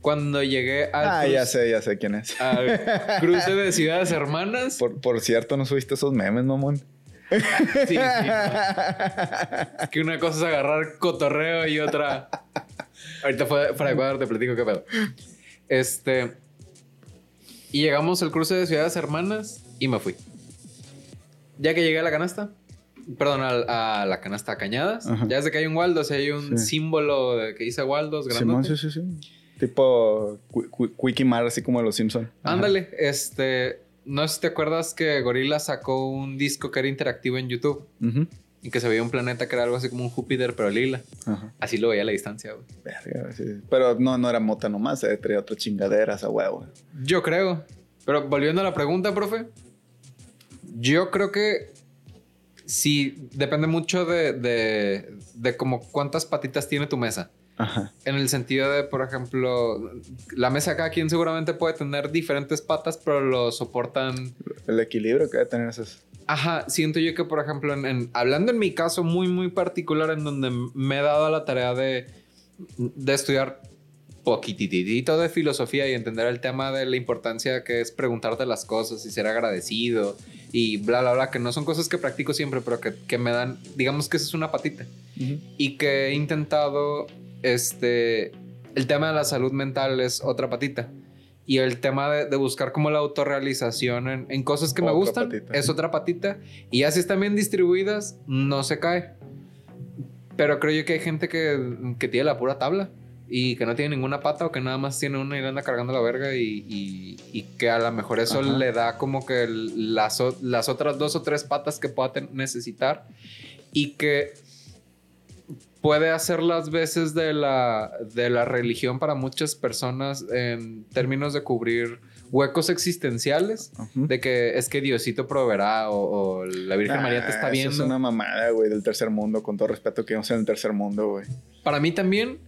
Cuando llegué al, Ah, ya sé, ya sé quién es. al (laughs) cruce de Ciudades Hermanas. Por, por cierto, ¿no subiste esos memes, mamón? (laughs) Sí, sí, no. (laughs) Que una cosa es agarrar cotorreo y otra. Ahorita de cuadro te platico qué pedo. Este. Y llegamos al cruce de Ciudades Hermanas y me fui. Ya que llegué a la canasta, perdón, al- a, la canasta Cañadas, Ajá. ya desde que hay un Waldos, hay un Sí. símbolo de- que dice Waldos grandote. sí, sí, sí. Tipo Mart, así como de los Simpsons. Ándale, este. No sé si te acuerdas que Gorilla sacó un disco que era interactivo en YouTube y que se veía un planeta que era algo así como un Júpiter, pero lila. Ajá. Así lo veía a la distancia, güey. Verga, sí. Pero no, no era mota nomás, eh, traía otras chingaderas a huevo. Yo creo. Pero volviendo a la pregunta, profe. Yo creo que sí, depende mucho de, de, de como cuántas patitas tiene tu mesa. Ajá. En el sentido de, por ejemplo, la mesa cada quien seguramente puede tener diferentes patas, pero lo soportan. El equilibrio que debe tener esas. Ajá, siento yo que, por ejemplo, en, en- hablando en mi caso muy, muy particular, en donde me he dado la tarea de, de estudiar poquititito de filosofía y entender el tema de la importancia que es preguntarte las cosas y ser agradecido y bla, bla, bla, que no son cosas que practico siempre, pero que, que me dan, digamos que esa es una patita. Y que he intentado, este, el tema de la salud mental es otra patita. Y el tema de, de buscar como la autorrealización en, en cosas que me Otra gustan patita. es otra patita. Y así están bien distribuidas, no se cae. Pero creo yo que hay gente que, que tiene la pura tabla y que no tiene ninguna pata o que nada más tiene una y le anda cargando la verga y, y- y que a lo mejor eso Ajá. le da como que las, las otras dos o tres patas que pueda necesitar y que puede hacer las veces de la, de la religión para muchas personas en términos de cubrir huecos existenciales, Ajá. de que es que Diosito proveerá o, o la Virgen María te está Ah, eso viendo. Es una mamada, güey, del tercer mundo, con todo respeto que vivimos en el tercer mundo, güey. Para mí también,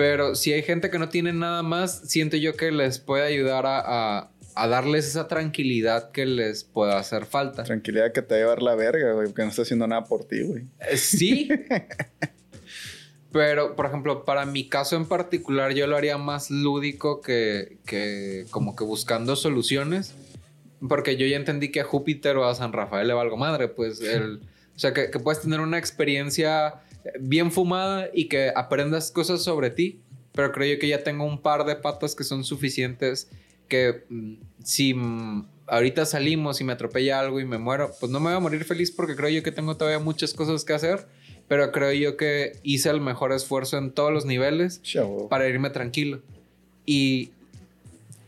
pero si hay gente que no tiene nada más, siento yo que les puede ayudar a, a- a darles esa tranquilidad que les pueda hacer falta. Tranquilidad que te va a llevar la verga, güey, porque no está haciendo nada por ti, güey. Eh, Sí. (laughs) Pero, por ejemplo, para mi caso en particular, yo lo haría más lúdico que, que como que buscando soluciones. Porque yo ya entendí que a Júpiter o a San Rafael le valgo madre. Pues el, o sea, que, que puedes tener una experiencia bien fumada y que aprendas cosas sobre ti. Pero creo yo que ya tengo un par de patas que son suficientes que mm, si mm, ahorita salimos y me atropella algo y me muero, pues no me voy a morir feliz porque creo yo que tengo todavía muchas cosas que hacer pero creo yo que hice el mejor esfuerzo en todos los niveles para irme tranquilo. Y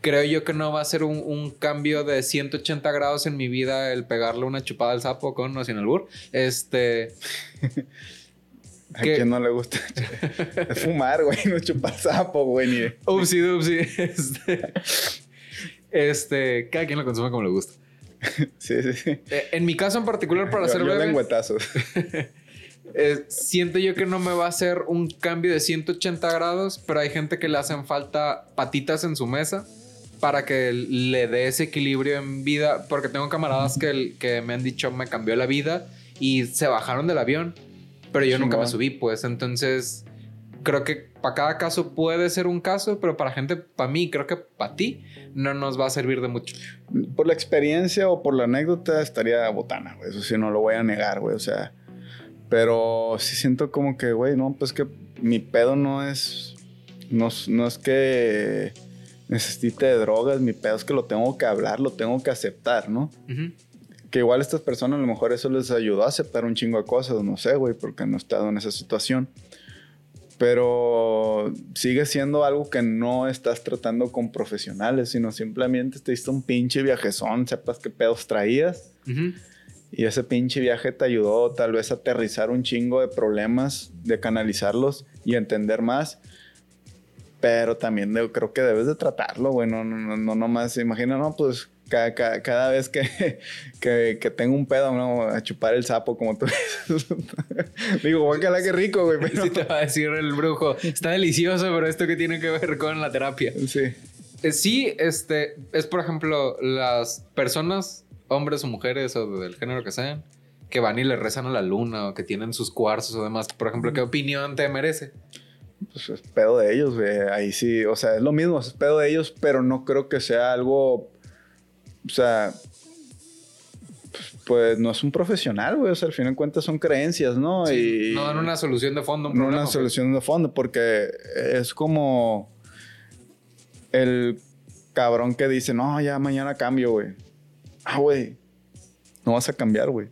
creo yo que no va a ser un, cambio de 180 grados en mi vida el pegarle una chupada al sapo con o sin albur. Este. (laughs) ¿A quién no le gusta? (laughs) fumar, güey, no chupar sapo, güey. Ni... Upsi, upsi. Este, este, cada quien lo consume como le gusta. (laughs) sí, sí, sí. Eh, en mi caso en particular, para hacer lengüetazos. (laughs) Eh, siento yo que no me va a hacer un cambio de 180 grados, pero hay gente que le hacen falta patitas en su mesa para que le dé ese equilibrio en vida, porque tengo camaradas que, que me han dicho me cambió la vida y se bajaron del avión, pero yo nunca me subí, pues entonces creo que para cada caso puede ser un caso, pero para gente, para mí, creo que para ti, no nos va a servir de mucho. Por la experiencia o por la anécdota estaría botana, güey. Eso sí, no lo voy a negar, güey. O sea, pero sí siento como que, güey, no, pues que mi pedo no es, no, no es que necesite de drogas, mi pedo es que lo tengo que hablar, lo tengo que aceptar, ¿no? Que igual estas personas a lo mejor eso les ayudó a aceptar un chingo de cosas, no sé, güey, porque no he estado en esa situación. Pero sigue siendo algo que no estás tratando con profesionales, sino simplemente te diste un pinche viajezón, sepas qué pedos traías. Y ese pinche viaje te ayudó tal vez a aterrizar un chingo de problemas, de canalizarlos y entender más. Pero también creo que debes de tratarlo, güey. No, no, no, no más. Imagina, no, pues cada, cada, vez que, (laughs) que, que, tengo un pedo, ¿no? A chupar el sapo, como tú dices. (laughs) Digo, guácala, qué rico, güey. (laughs) Pero... Sí te va a decir el brujo. Está delicioso, pero esto que tiene que ver con la terapia. Sí. Eh, sí, este, es por ejemplo, las personas, hombres o mujeres o del género que sean, que van y le rezan a la luna o que tienen sus cuarzos o demás. Por ejemplo, ¿qué opinión te merece? pues es pedo de ellos, güey. Ahí sí, o sea, es lo mismo, es pedo de ellos, pero no creo que sea algo, o sea, pues no es un profesional, güey. O sea, al final de cuentas son creencias, ¿no? y no dan una solución de fondo. no una solución de fondo, porque es como el cabrón que dice, no, ya mañana cambio, güey. Ah, güey, no vas a cambiar, güey.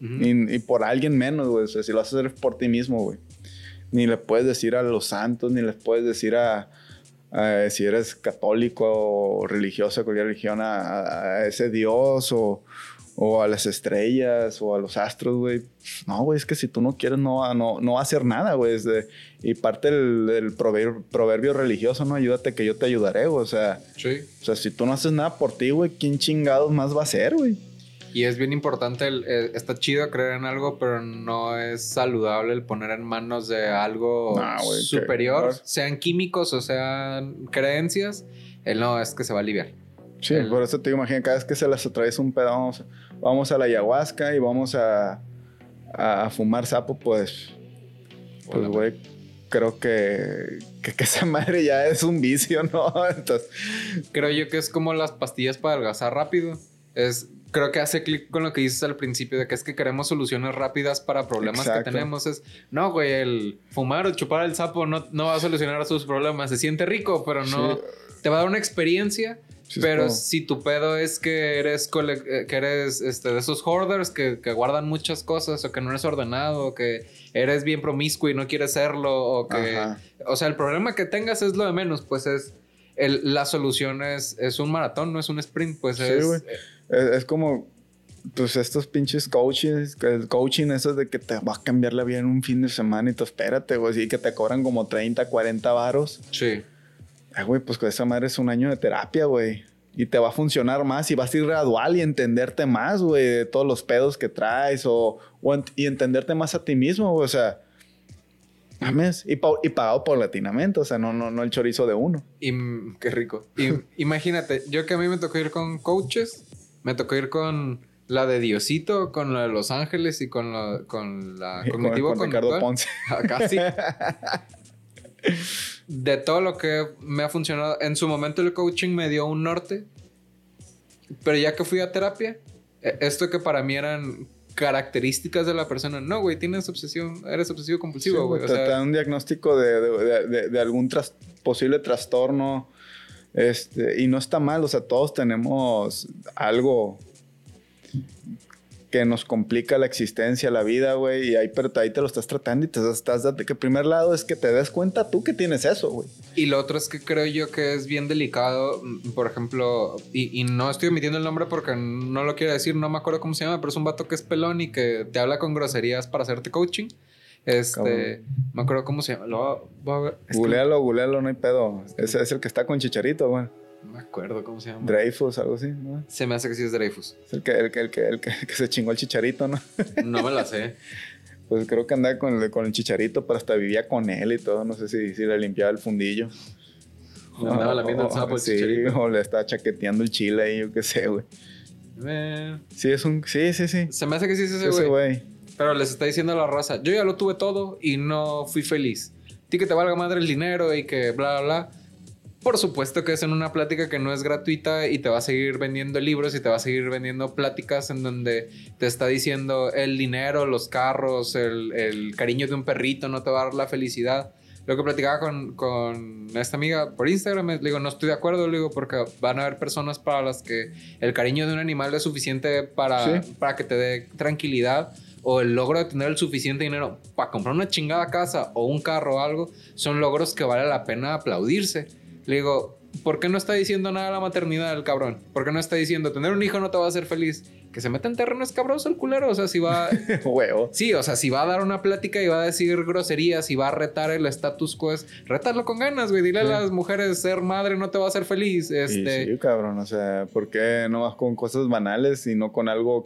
y, y, por alguien menos, güey. O sea, si lo vas a hacer por ti mismo, güey ni le puedes decir a los santos, ni les puedes decir a, si eres católico o religioso, cualquier religión, a, ese Dios o, o, a las estrellas o a los astros, güey. No, güey, es que si tú no quieres, no, no, no va a hacer nada, güey. Y parte del, proverbio, religioso, ¿no? Ayúdate que yo te ayudaré, güey. O sea, sí. o sea, si tú no haces nada por ti, güey, ¿quién chingados más va a hacer, güey? Y es bien importante, el, eh, está chido creer en algo, pero no es saludable el poner en manos de algo superior, sean químicos o sean creencias. El no es que se va a aliviar. Sí, por eso te imagino, cada vez que se les atraviesa un pedo, vamos, vamos a la ayahuasca y vamos a, a fumar sapo, pues, pues, güey, creo que, que, que, esa madre ya es un vicio, ¿no? (laughs) Entonces, creo yo que es como las pastillas para adelgazar rápido. Es creo que hace clic con lo que dices al principio de que es que queremos soluciones rápidas para problemas que tenemos. Es, no, güey, el fumar o chupar el sapo no, no va a solucionar sus problemas. Se siente rico, pero no te va a dar una experiencia. pero si tu pedo es que eres, eh, que eres este, de esos hoarders que, que, guardan muchas cosas o que no eres ordenado o que eres bien promiscuo y no quieres serlo o que... O sea, el problema que tengas es lo de menos, pues es... El, la solución es, es un maratón, no es un sprint, pues es... Es, como, pues estos pinches coaches, el coaching, eso de que te va a cambiar la vida en un fin de semana y tú espérate, güey, y que te cobran como 30, 40 varos. Sí. Ay, güey, pues con esa madre es un año de terapia, güey. Y te va a funcionar más y vas a ir gradual y entenderte más, güey, de todos los pedos que traes o, y entenderte más a ti mismo, güey. O sea, mames, y, y, pagado paulatinamente, o sea, no, no, no el chorizo de uno. Y, qué rico. Y, imagínate, yo que a mí me tocó ir con coaches, me tocó ir con la de Diosito, con la de Los Ángeles y con la, con la (laughs) cognitivo con, Ricardo Ponce. (laughs) Casi. (laughs) de todo lo que me ha funcionado. En su momento el coaching me dio un norte. Pero ya que fui a terapia, e, esto que para mí eran características de la persona. No, güey, tienes obsesión, eres obsesivo compulsivo, güey. te, da un diagnóstico de, de algún posible trastorno este, y no está mal, o sea, todos tenemos algo que nos complica la existencia, la vida, güey. Y ahí, pero ahí te lo estás tratando y te estás dando que primer lado es que te des cuenta tú que tienes eso, güey. Y lo otro es que creo yo que es bien delicado, mm, por ejemplo, y, no estoy omitiendo el nombre porque no lo quiero decir, no me acuerdo cómo se llama, pero es un vato que es pelón y que te habla con groserías para hacerte coaching. Este, me acuerdo cómo se llama. Lo. Googlealo, googlealo, no hay pedo. Ese es el que está con Chicharito, güey. No me acuerdo cómo se llama. Dreyfus, algo así, ¿no? Se me hace que sí es Dreyfus. Es el que, el que, el que, el que, se chingó el chicharito, ¿no? (laughs) no me la sé. Pues creo que andaba con el, con el chicharito, pero hasta vivía con él y todo. No sé si, si le limpiaba el fundillo. No, andaba la el sapo el chicharito. O le estaba chaqueteando el chile ahí, yo qué sé, güey. Sí, es un. Sí, sí, sí. Se me hace que sí es ese güey. Pero les está diciendo a la raza: Yo ya lo tuve todo y no fui feliz. Ti que te valga madre el dinero y que bla, bla, bla. Por supuesto que es en una plática que no es gratuita y te va a seguir vendiendo libros y te va a seguir vendiendo pláticas en donde te está diciendo el dinero, los carros, el, cariño de un perrito no te va a dar la felicidad. Lo que platicaba con, con esta amiga por Instagram, le digo, no estoy de acuerdo, le digo, porque van a haber personas para las que el cariño de un animal es suficiente para, para que te dé tranquilidad o el logro de tener el suficiente dinero para comprar una chingada casa o un carro o algo, son logros que vale la pena aplaudirse. Le digo, ¿por qué no está diciendo nada la maternidad el cabrón? ¿Por qué no está diciendo, tener un hijo no te va a hacer feliz? Que se meta en terreno es cabroso el culero. O sea, si va. (laughs) Huevo. Sí, o sea, si va a dar una plática y va a decir groserías y va a retar el status quo, es retarlo con ganas, güey. Dile a las mujeres, ser madre no te va a hacer feliz. Este... Sí, cabrón. O sea, ¿por qué no vas con cosas banales y no con algo.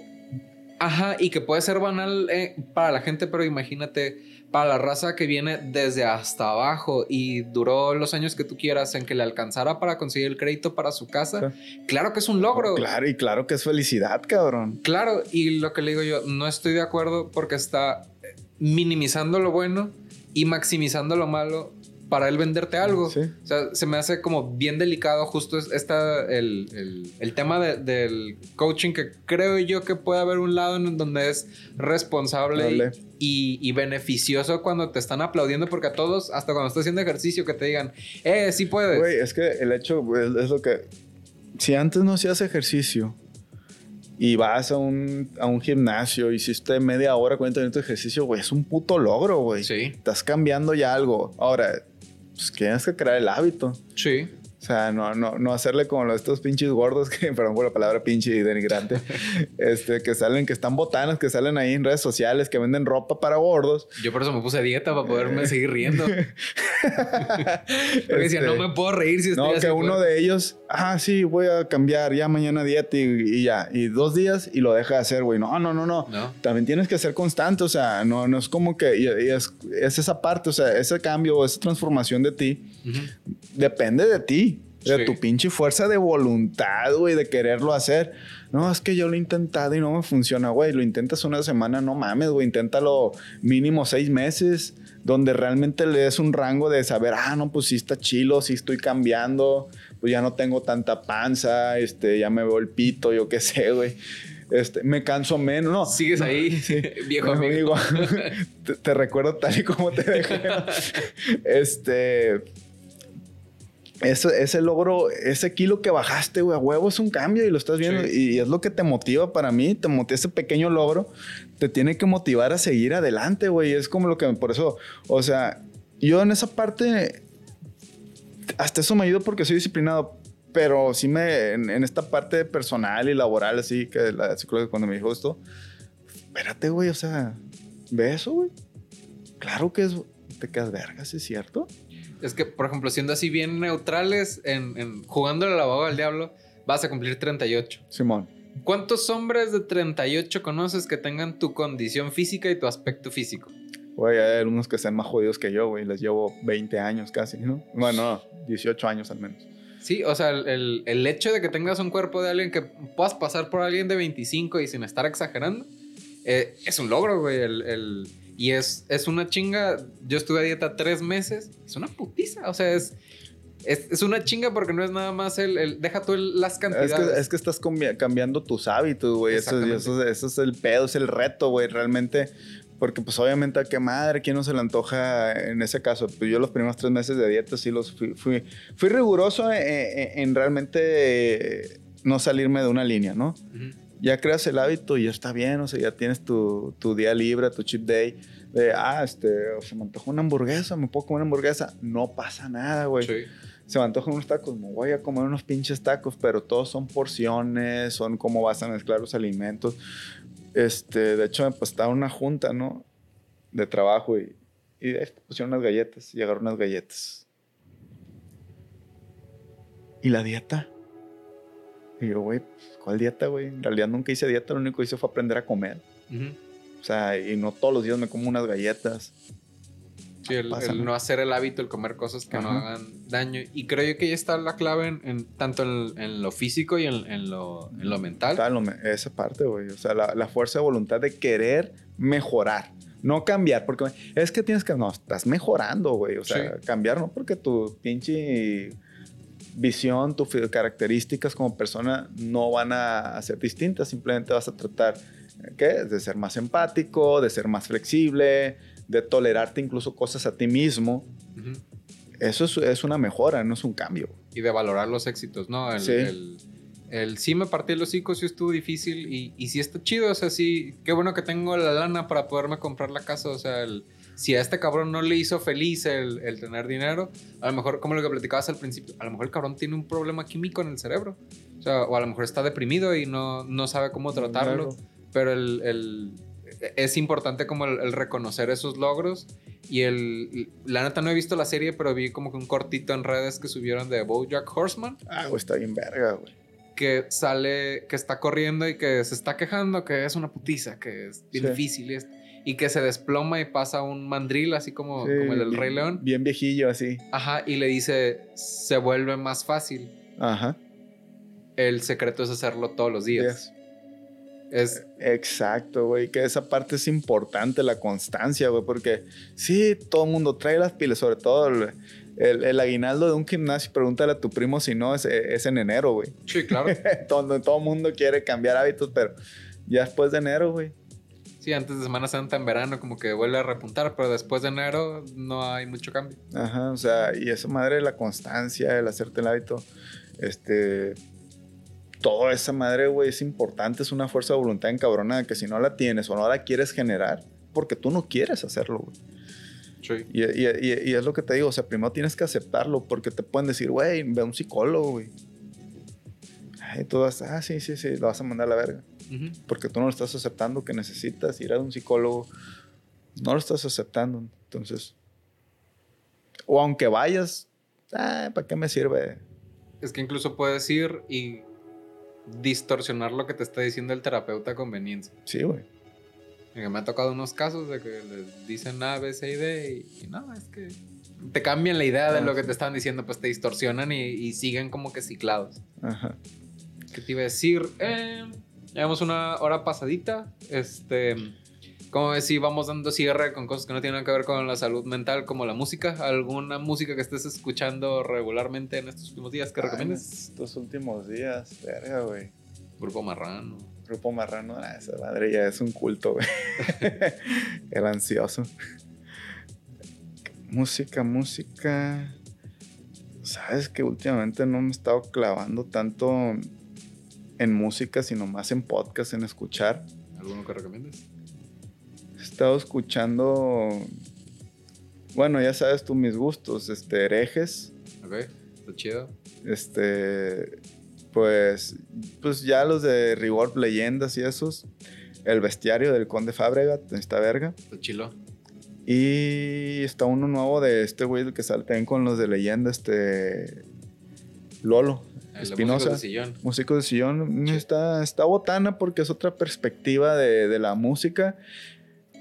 Ajá, y que puede ser banal eh, para la gente, pero imagínate para la raza que viene desde hasta abajo y duró los años que tú quieras en que le alcanzara para conseguir el crédito para su casa, claro que es un logro. Claro, y claro que es felicidad, cabrón. Claro, y lo que le digo yo, no estoy de acuerdo porque está minimizando lo bueno y maximizando lo malo para él venderte algo. O sea, se me hace como bien delicado justo esta, el, el, tema del coaching que creo yo que puede haber un lado en donde es responsable y, y, beneficioso cuando te están aplaudiendo porque a todos, hasta cuando estás haciendo ejercicio, que te digan, eh, sí puedes. Güey, es que el hecho es, lo que... Si antes no hacías ejercicio y vas a un, a un gimnasio, hiciste media hora, 40 minutos de ejercicio, güey, es un puto logro, güey. Sí. Estás cambiando ya algo. Ahora, pues tienes que crear el hábito. Sí. O sea, no, no, no hacerle como los, estos pinches gordos, que (laughs) perdón por la palabra pinche y denigrante, (laughs) este, que salen, que están botanas, que salen ahí en redes sociales, que venden ropa para gordos. Yo por eso me puse a dieta para poderme seguir riendo. (laughs) Porque decía, no este, me puedo reír si estoy No, que uno de ellos, ah, sí, voy a cambiar ya mañana dieta y, ya. Y dos días y lo deja de hacer, güey. No, no, no, no, También tienes que ser constante, o sea, no, no es como que, y, es, es, esa parte, o sea, ese cambio, esa transformación de ti, depende de ti. De tu pinche fuerza de voluntad, güey, de quererlo hacer. No, es que yo lo he intentado y no me funciona, güey. Lo intentas una semana, no mames, güey. Inténtalo mínimo seis meses, donde realmente le des un rango de saber, ah, no, pues sí está chilo, sí estoy cambiando, pues ya no tengo tanta panza, este, ya me veo el pito, yo qué sé, güey. Este, me canso menos, ¿no? Sigues ahí, (laughs) viejo amigo. (laughs) te, te, recuerdo tal y como te (laughs) dejé. este, ese, ese logro, ese kilo que bajaste, güey, a huevo es un cambio y lo estás viendo. Y, es lo que te motiva para mí, te motiva ese pequeño logro, te tiene que motivar a seguir adelante, güey. Es como lo que, por eso, o sea, yo en esa parte, hasta eso me ayuda porque soy disciplinado, pero sí me, en, esta parte personal y laboral, así que la psicóloga cuando me dijo esto, espérate, güey, o sea, ve eso, güey. Claro que es, te quedas vergas, ¿es cierto? Es que, por ejemplo, siendo así bien neutrales, en, en jugando el abogado al diablo, vas a cumplir 38. Simón. ¿Cuántos hombres de 38 conoces que tengan tu condición física y tu aspecto físico? Güey, hay algunos que sean más jodidos que yo, güey. Les llevo 20 años casi, ¿no? Bueno, 18 años al menos. Sí, o sea, el, el, hecho de que tengas un cuerpo de alguien que puedas pasar por alguien de 25 y sin estar exagerando, eh, es un logro, güey. el, y es, es una chinga. Yo estuve a dieta tres meses. Es una putiza. O sea, es, es, una chinga porque no es nada más el. deja tú las cantidades. Es que, es que estás cambiando tus hábitos, güey. Eso, eso, eso, es el pedo, es el reto, güey. Realmente. Porque, pues, obviamente, a qué madre, ¿quién no se le antoja en ese caso? Pues yo los primeros tres meses de dieta sí los fui. Fui, fui riguroso en, realmente no salirme de una línea, ¿no? Ya creas el hábito y ya está bien, o sea, ya tienes tu, tu día libre, tu cheat day, de, ah, este, se me antojó una hamburguesa, me puedo comer una hamburguesa, no pasa nada, güey. Sí. Se me antojan unos tacos, me voy a comer unos pinches tacos, pero todos son porciones, son cómo vas a mezclar los alimentos. Este, de hecho, pues estaba una junta, ¿no? De trabajo y, y pusieron unas galletas, llegaron unas galletas. ¿Y la dieta? Y yo, güey, ¿cuál dieta, güey? En realidad nunca hice dieta, lo único que hice fue aprender a comer. O sea, y no todos los días me como unas galletas. Sí, el, ¿no? hacer el hábito, el comer cosas que no hagan daño. Y creo yo que ahí está la clave en, en- tanto en, en lo físico y en, en lo, en lo mental. Esa parte, güey. O sea, la, la fuerza de voluntad de querer mejorar. No cambiar, porque es que tienes que. No, estás mejorando, güey. O sea, cambiar no porque tu pinche visión, tus características como persona no van a, ser distintas. Simplemente vas a tratar, ¿qué? De ser más empático, de ser más flexible, de tolerarte incluso cosas a ti mismo. Eso es, es una mejora, no es un cambio. Y de valorar los éxitos, ¿no? El, Sí. el, el sí me partí el hocico, sí estuvo difícil y, y sí está chido, o sea, sí, qué bueno que tengo la lana para poderme comprar la casa, o sea, el, si a este cabrón no le hizo feliz el, el tener dinero, a lo mejor, como lo que platicabas al principio, a lo mejor el cabrón tiene un problema químico en el cerebro, o sea, o a lo mejor está deprimido y no, no sabe cómo tratarlo, Claro. pero el, el- es importante como el, reconocer esos logros y el, la neta no he visto la serie, pero vi como que un cortito en redes que subieron de BoJack Horseman Ah, güey, está bien verga, güey. que sale, que está corriendo y que se está quejando que es una putiza, que es bien Sí. difícil y, es- y que se desploma y pasa un mandril así como, Sí, como el del bien- Rey León. Bien viejillo, así. Ajá, y le dice, se vuelve más fácil. Ajá. El secreto es hacerlo todos los días. Es, Exacto, güey. Que esa parte es importante, la constancia, güey. Porque sí, todo el mundo trae las pilas, sobre todo el, el- el aguinaldo de un gimnasio. Pregúntale a tu primo si no, es, es en enero, güey. sí, claro. Donde (laughs) todo el mundo quiere cambiar hábitos, pero ya después de enero, güey. Sí, antes de Semana Santa en verano como que vuelve a repuntar, pero después de enero no hay mucho cambio. Ajá, o sea, y esa madre, la constancia, el hacerte el hábito, este. Toda esa madre, güey, es importante, es una fuerza de voluntad encabronada que si no la tienes o no la quieres generar, porque tú no quieres hacerlo, güey. Sí. Y, y- y- y es lo que te digo, o sea, primero tienes que aceptarlo, porque te pueden decir, güey, ve a un psicólogo, güey. Y tú vas, ah, sí, sí, sí, lo vas a mandar a la verga. Porque tú no lo estás aceptando que necesitas ir a un psicólogo. No lo estás aceptando. Entonces, o aunque vayas, ah, ¿para qué me sirve? Es que incluso puedes ir y distorsionar lo que te está diciendo el terapeuta a conveniencia. Sí, güey. Me ha tocado unos casos de que les dicen A, B, C y D y, y no, es que te cambian la idea de Ah, lo que te están diciendo, pues te distorsionan y, y siguen como que ciclados. Ajá. ¿Qué te iba a decir? Eh, llevamos una hora pasadita. Este, como ves, si vamos dando cierre con cosas que no tienen nada que ver con la salud mental, como la música. ¿Alguna música que estés escuchando regularmente en estos últimos días que recomiendas? Ah, Estos últimos días, verga, güey. Grupo Marrano. Grupo Marrano, ah, esa madre ya es un culto, güey. (laughs) El ansioso. Música, música. Sabes que últimamente no me he estado clavando tanto en música, sino más en podcast, en escuchar. ¿Alguno que recomiendes? He estado escuchando. Bueno, ya sabes tú mis gustos, este, herejes. Ok, está chido. Este, pues, pues ya los de Reward Leyendas y esos. El bestiario del Conde Fabregat, está verga. Está chilo. Y está uno nuevo de este güey que también con los de leyenda, este. Lolo, Espinosa. de sillón. músico de sillón. Sí. Está, está botana porque es otra perspectiva de, de la música.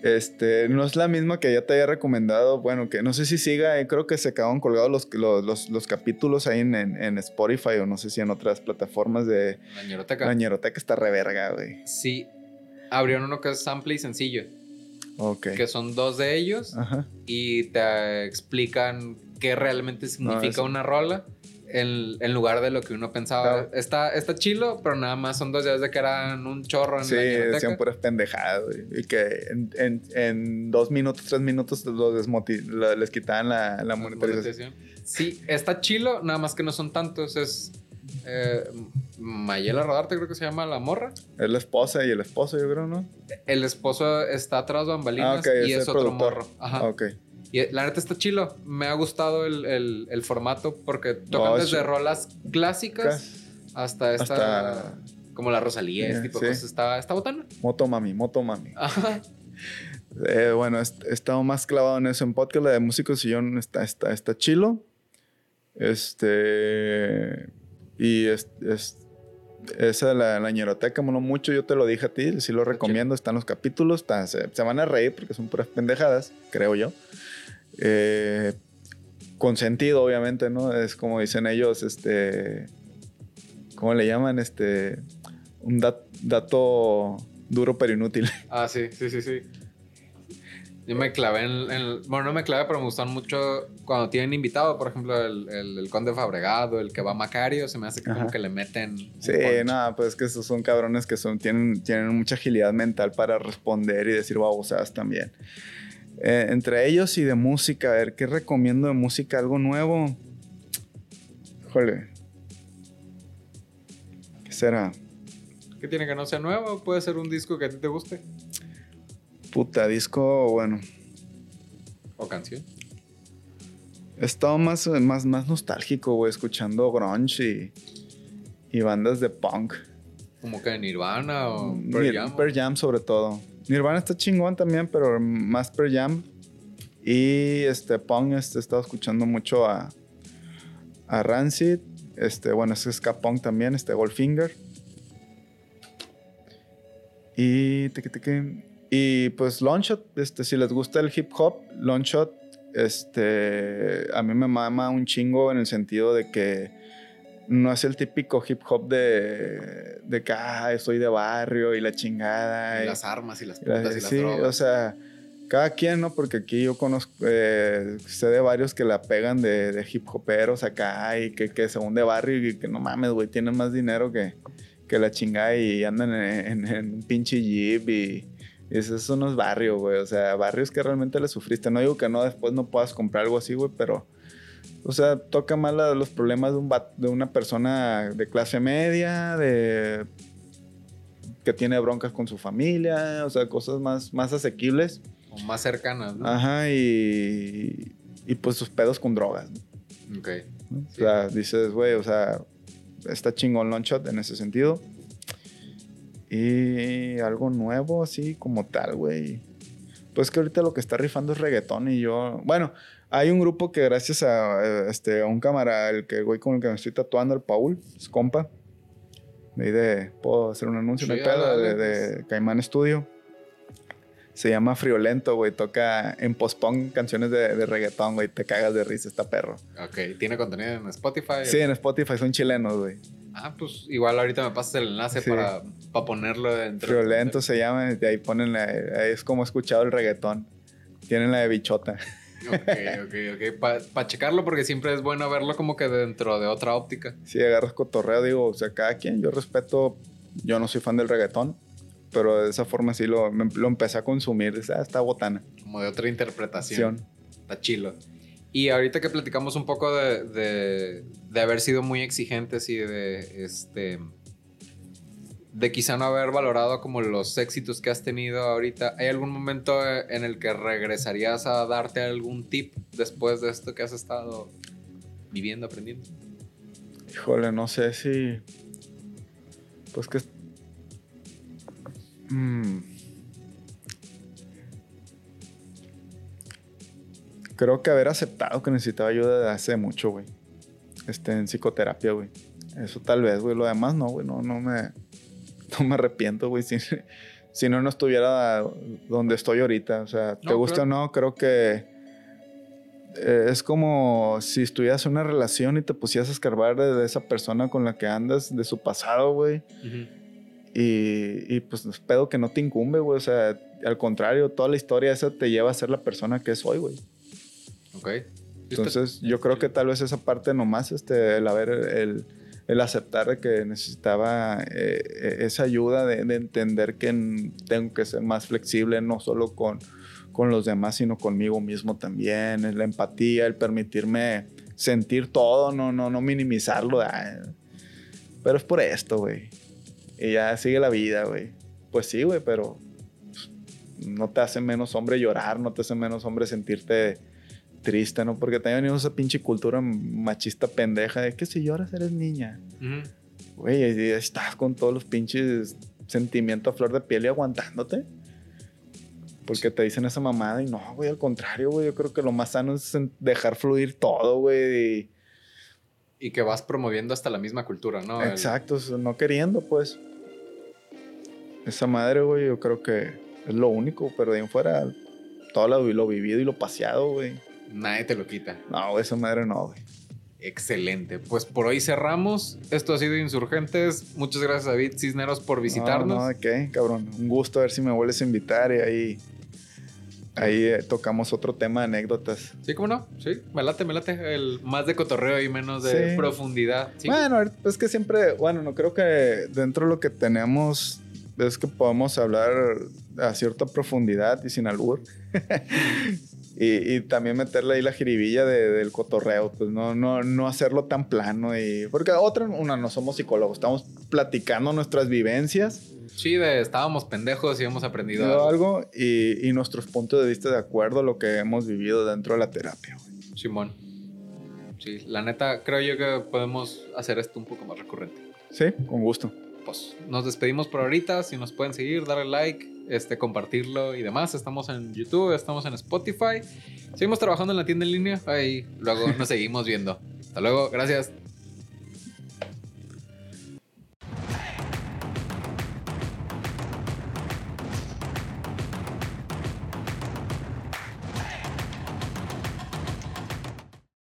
Este, no es la misma que ya te había recomendado. Bueno, que no sé si siga, eh, creo que se acaban colgados los, los, los- los capítulos ahí en, en- en Spotify o no sé si en otras plataformas de La ñeroteca. la ñeroteca. Está reverga, güey. Sí. Abrieron uno que es sample y sencillo. Ok. Que son dos de ellos. Ajá. y te explican qué realmente significa una rola en, en lugar de lo que uno pensaba. Claro. Está, está chilo, pero nada más son dos días de que eran un chorro en Sí, la decían puras pendejadas. Y que en, en- en dos minutos, tres minutos lo desmoti- lo- les quitaban la, la monetización. Sí, está chilo, nada más que no son tantos. Es, eh, Mayela Rodarte, creo que se llama la morra. Es la esposa y el esposo, yo creo, ¿no? El esposo está atrás de bambalinas Ah, ok, y es otro productor. morro. Ajá. Ah, Ok. Y la neta está chilo. Me ha gustado el, el- el formato porque tocan desde es- rolas clásicas hasta esta. Hasta- Como la Rosalía, Sí, tipo sí. de cosas. Está, está botana. Moto mami, moto mami. Ajá. Eh, bueno, he, estado más clavado en eso. En podcast, la de Músico Sillón está, está, está chilo. Este. Y es, es- esa de la, la ñeroteca, no mucho, yo te lo dije a ti, sí lo recomiendo, están los capítulos, está- se, se van a reír porque son puras pendejadas, creo yo. Eh, con sentido, obviamente, ¿no? Es como dicen ellos, este. ¿Cómo le llaman? Este. Un dat- dato duro pero inútil. (laughs) Ah, sí, sí, sí, sí. Yo me clavé en, en- Bueno, no me clavé, pero me gustan mucho cuando tienen invitado, por ejemplo, el, el, el Conde Fabregado, el que va Macario, se me hace que como que le meten. Sí, nada, pues es que esos son cabrones que son, tienen, tienen mucha agilidad mental para responder y decir babosadas también. Eh, entre ellos y de música, a ver, ¿qué recomiendo de música? ¿Algo nuevo? Híjole. ¿Qué será? ¿Qué tiene que no sea nuevo? Puede ser un disco que a ti te guste. Puta, disco, bueno. O canción. He estado más, más, más nostálgico, güey, escuchando grunge y, y bandas de punk. Como que Nirvana o Pearl Jam. Pearl Jam sobre todo. Nirvana está chingón también, pero más Pearl Jam. Y este punk, este, he estado escuchando mucho a, a Rancid. Este, bueno, es ska punk también, este Goldfinger. Y teque, teque. y pues Longshot, este, si les gusta el hip hop, Longshot, este, a mí me mama un chingo en el sentido de que no es el típico hip hop de, de que ah, soy de barrio y la chingada. Y y- las armas y las y la- putas y las sí, drogas. o sea, cada quien, ¿no? Porque aquí yo conozco, eh, sé de varios que la pegan de, de hip hoperos acá y que, que según de barrio y que no mames, güey, tienen más dinero que, que la chingada y andan en, en- en un pinche jeep y, y eso, eso no es barrio, güey. O sea, barrios que realmente le sufriste. No digo que no, después no puedas comprar algo así, güey, pero... O sea, toca más la- los problemas de, un de una persona de clase media, de que tiene broncas con su familia, o sea, cosas más, más asequibles. O más cercanas, ¿no? Ajá, y, y pues sus pedos con drogas. ¿no? Ok. O sea, dices, güey, o sea, está chingón Longshot en ese sentido. Y algo nuevo, así como tal, güey. Pues que ahorita lo que está rifando es reggaetón y yo... Bueno, hay un grupo que gracias a, eh, este, a un cámara, el que güey con el que me estoy tatuando, el Paul, es compa. De ahí de... ¿Puedo hacer un anuncio? no hay Sí, pedo, de, de Caimán Studio. Se llama Friolento, güey. Toca en post-punk canciones de, de reggaetón, güey. Te cagas de risa, está perro. Ok. ¿Tiene contenido en Spotify? Sí, en Spotify son chilenos, güey. Ah, pues igual ahorita me pasas el enlace Sí. para, para ponerlo dentro. Friolento se llama, y ahí ponen la, ahí es como he escuchado el reggaetón. Tienen la de bichota. Ok, ok, ok. Para checarlo porque siempre es bueno verlo como que dentro de otra óptica. Si agarras cotorreo, digo, o sea, cada quien, yo respeto, yo no soy fan del reggaetón, pero de esa forma sí lo, lo empecé a consumir, dice, ah, está botana. Como de otra interpretación. Está chilo. Y ahorita que platicamos un poco de, de, de haber sido muy exigentes y de este. De quizá no haber valorado como los éxitos que has tenido ahorita. ¿Hay algún momento eh, en el que regresarías a darte algún tip después de esto que has estado viviendo, aprendiendo? Híjole, no sé si, pues que... Mm. Creo que haber aceptado que necesitaba ayuda de hace mucho, güey. Este, en psicoterapia, güey. Eso tal vez, güey. Lo demás no, güey. No, no me... (laughs) No me arrepiento, güey. Si, si no, no estuviera donde estoy ahorita. O sea, te No, gusta o no, creo que eh, es como si estuvieras en una relación y te pusieras a escarbar de, de esa persona con la que andas, de su pasado, güey. Y, y pues espero que no te incumbe, güey. O sea, al contrario, toda la historia esa te lleva a ser la persona que es hoy, güey. Ok. Entonces, yo creo que tal vez esa parte nomás, este, el haber, el, el aceptar de que necesitaba eh, esa ayuda de, de entender que tengo que ser más flexible, no solo con, con los demás, sino conmigo mismo también, la empatía, el permitirme sentir todo, no, no, no minimizarlo. pero es por esto, güey. Y ya sigue la vida, güey. Pues sí, güey, pero pues, no te hace menos hombre llorar, no te hace menos hombre sentirte triste, ¿no? Porque también venimos esa pinche cultura machista pendeja de que si lloras eres niña. Güey, y estás con todos los pinches sentimientos a flor de piel y aguantándote. Porque te dicen esa mamada y no, güey, al contrario, güey. Yo creo que lo más sano es dejar fluir todo, güey. Y... que vas promoviendo hasta la misma cultura, ¿no? Exacto, no queriendo, pues. Esa madre, güey, yo creo que es lo único, pero de ahí en fuera, todo lo, lo vivido y lo paseado, güey. Nadie te lo quita. No, esa madre no, güey. Excelente. Pues por hoy cerramos. Esto ha sido Insurgentes. Muchas gracias, David Cisneros, por visitarnos. No, no, ¿de qué, cabrón? Un gusto a ver si me vuelves a invitar y ahí. Ahí eh, tocamos otro tema de anécdotas. Sí, ¿cómo no? Sí, me late, me late. El más de cotorreo y menos de profundidad. Bueno, es que siempre, bueno, no creo que dentro de lo que tenemos es que podemos hablar a cierta profundidad y sin albur. (laughs) Y, también meterle ahí la jiribilla del cotorreo, pues no, no, no hacerlo tan plano. Y, porque otra, una, no somos psicólogos, estamos platicando nuestras vivencias. Sí, de, estábamos pendejos y hemos aprendido algo, algo y, y, nuestros puntos de vista de acuerdo a lo que hemos vivido dentro de la terapia. Simón. Sí, la neta, creo yo que podemos hacer esto un poco más recurrente. Sí, con gusto. Pues nos despedimos por ahorita. Si nos pueden seguir, darle like, este, compartirlo y demás. Estamos en YouTube, estamos en Spotify. Seguimos trabajando en la tienda en línea. Ahí luego nos seguimos viendo. Hasta luego, gracias.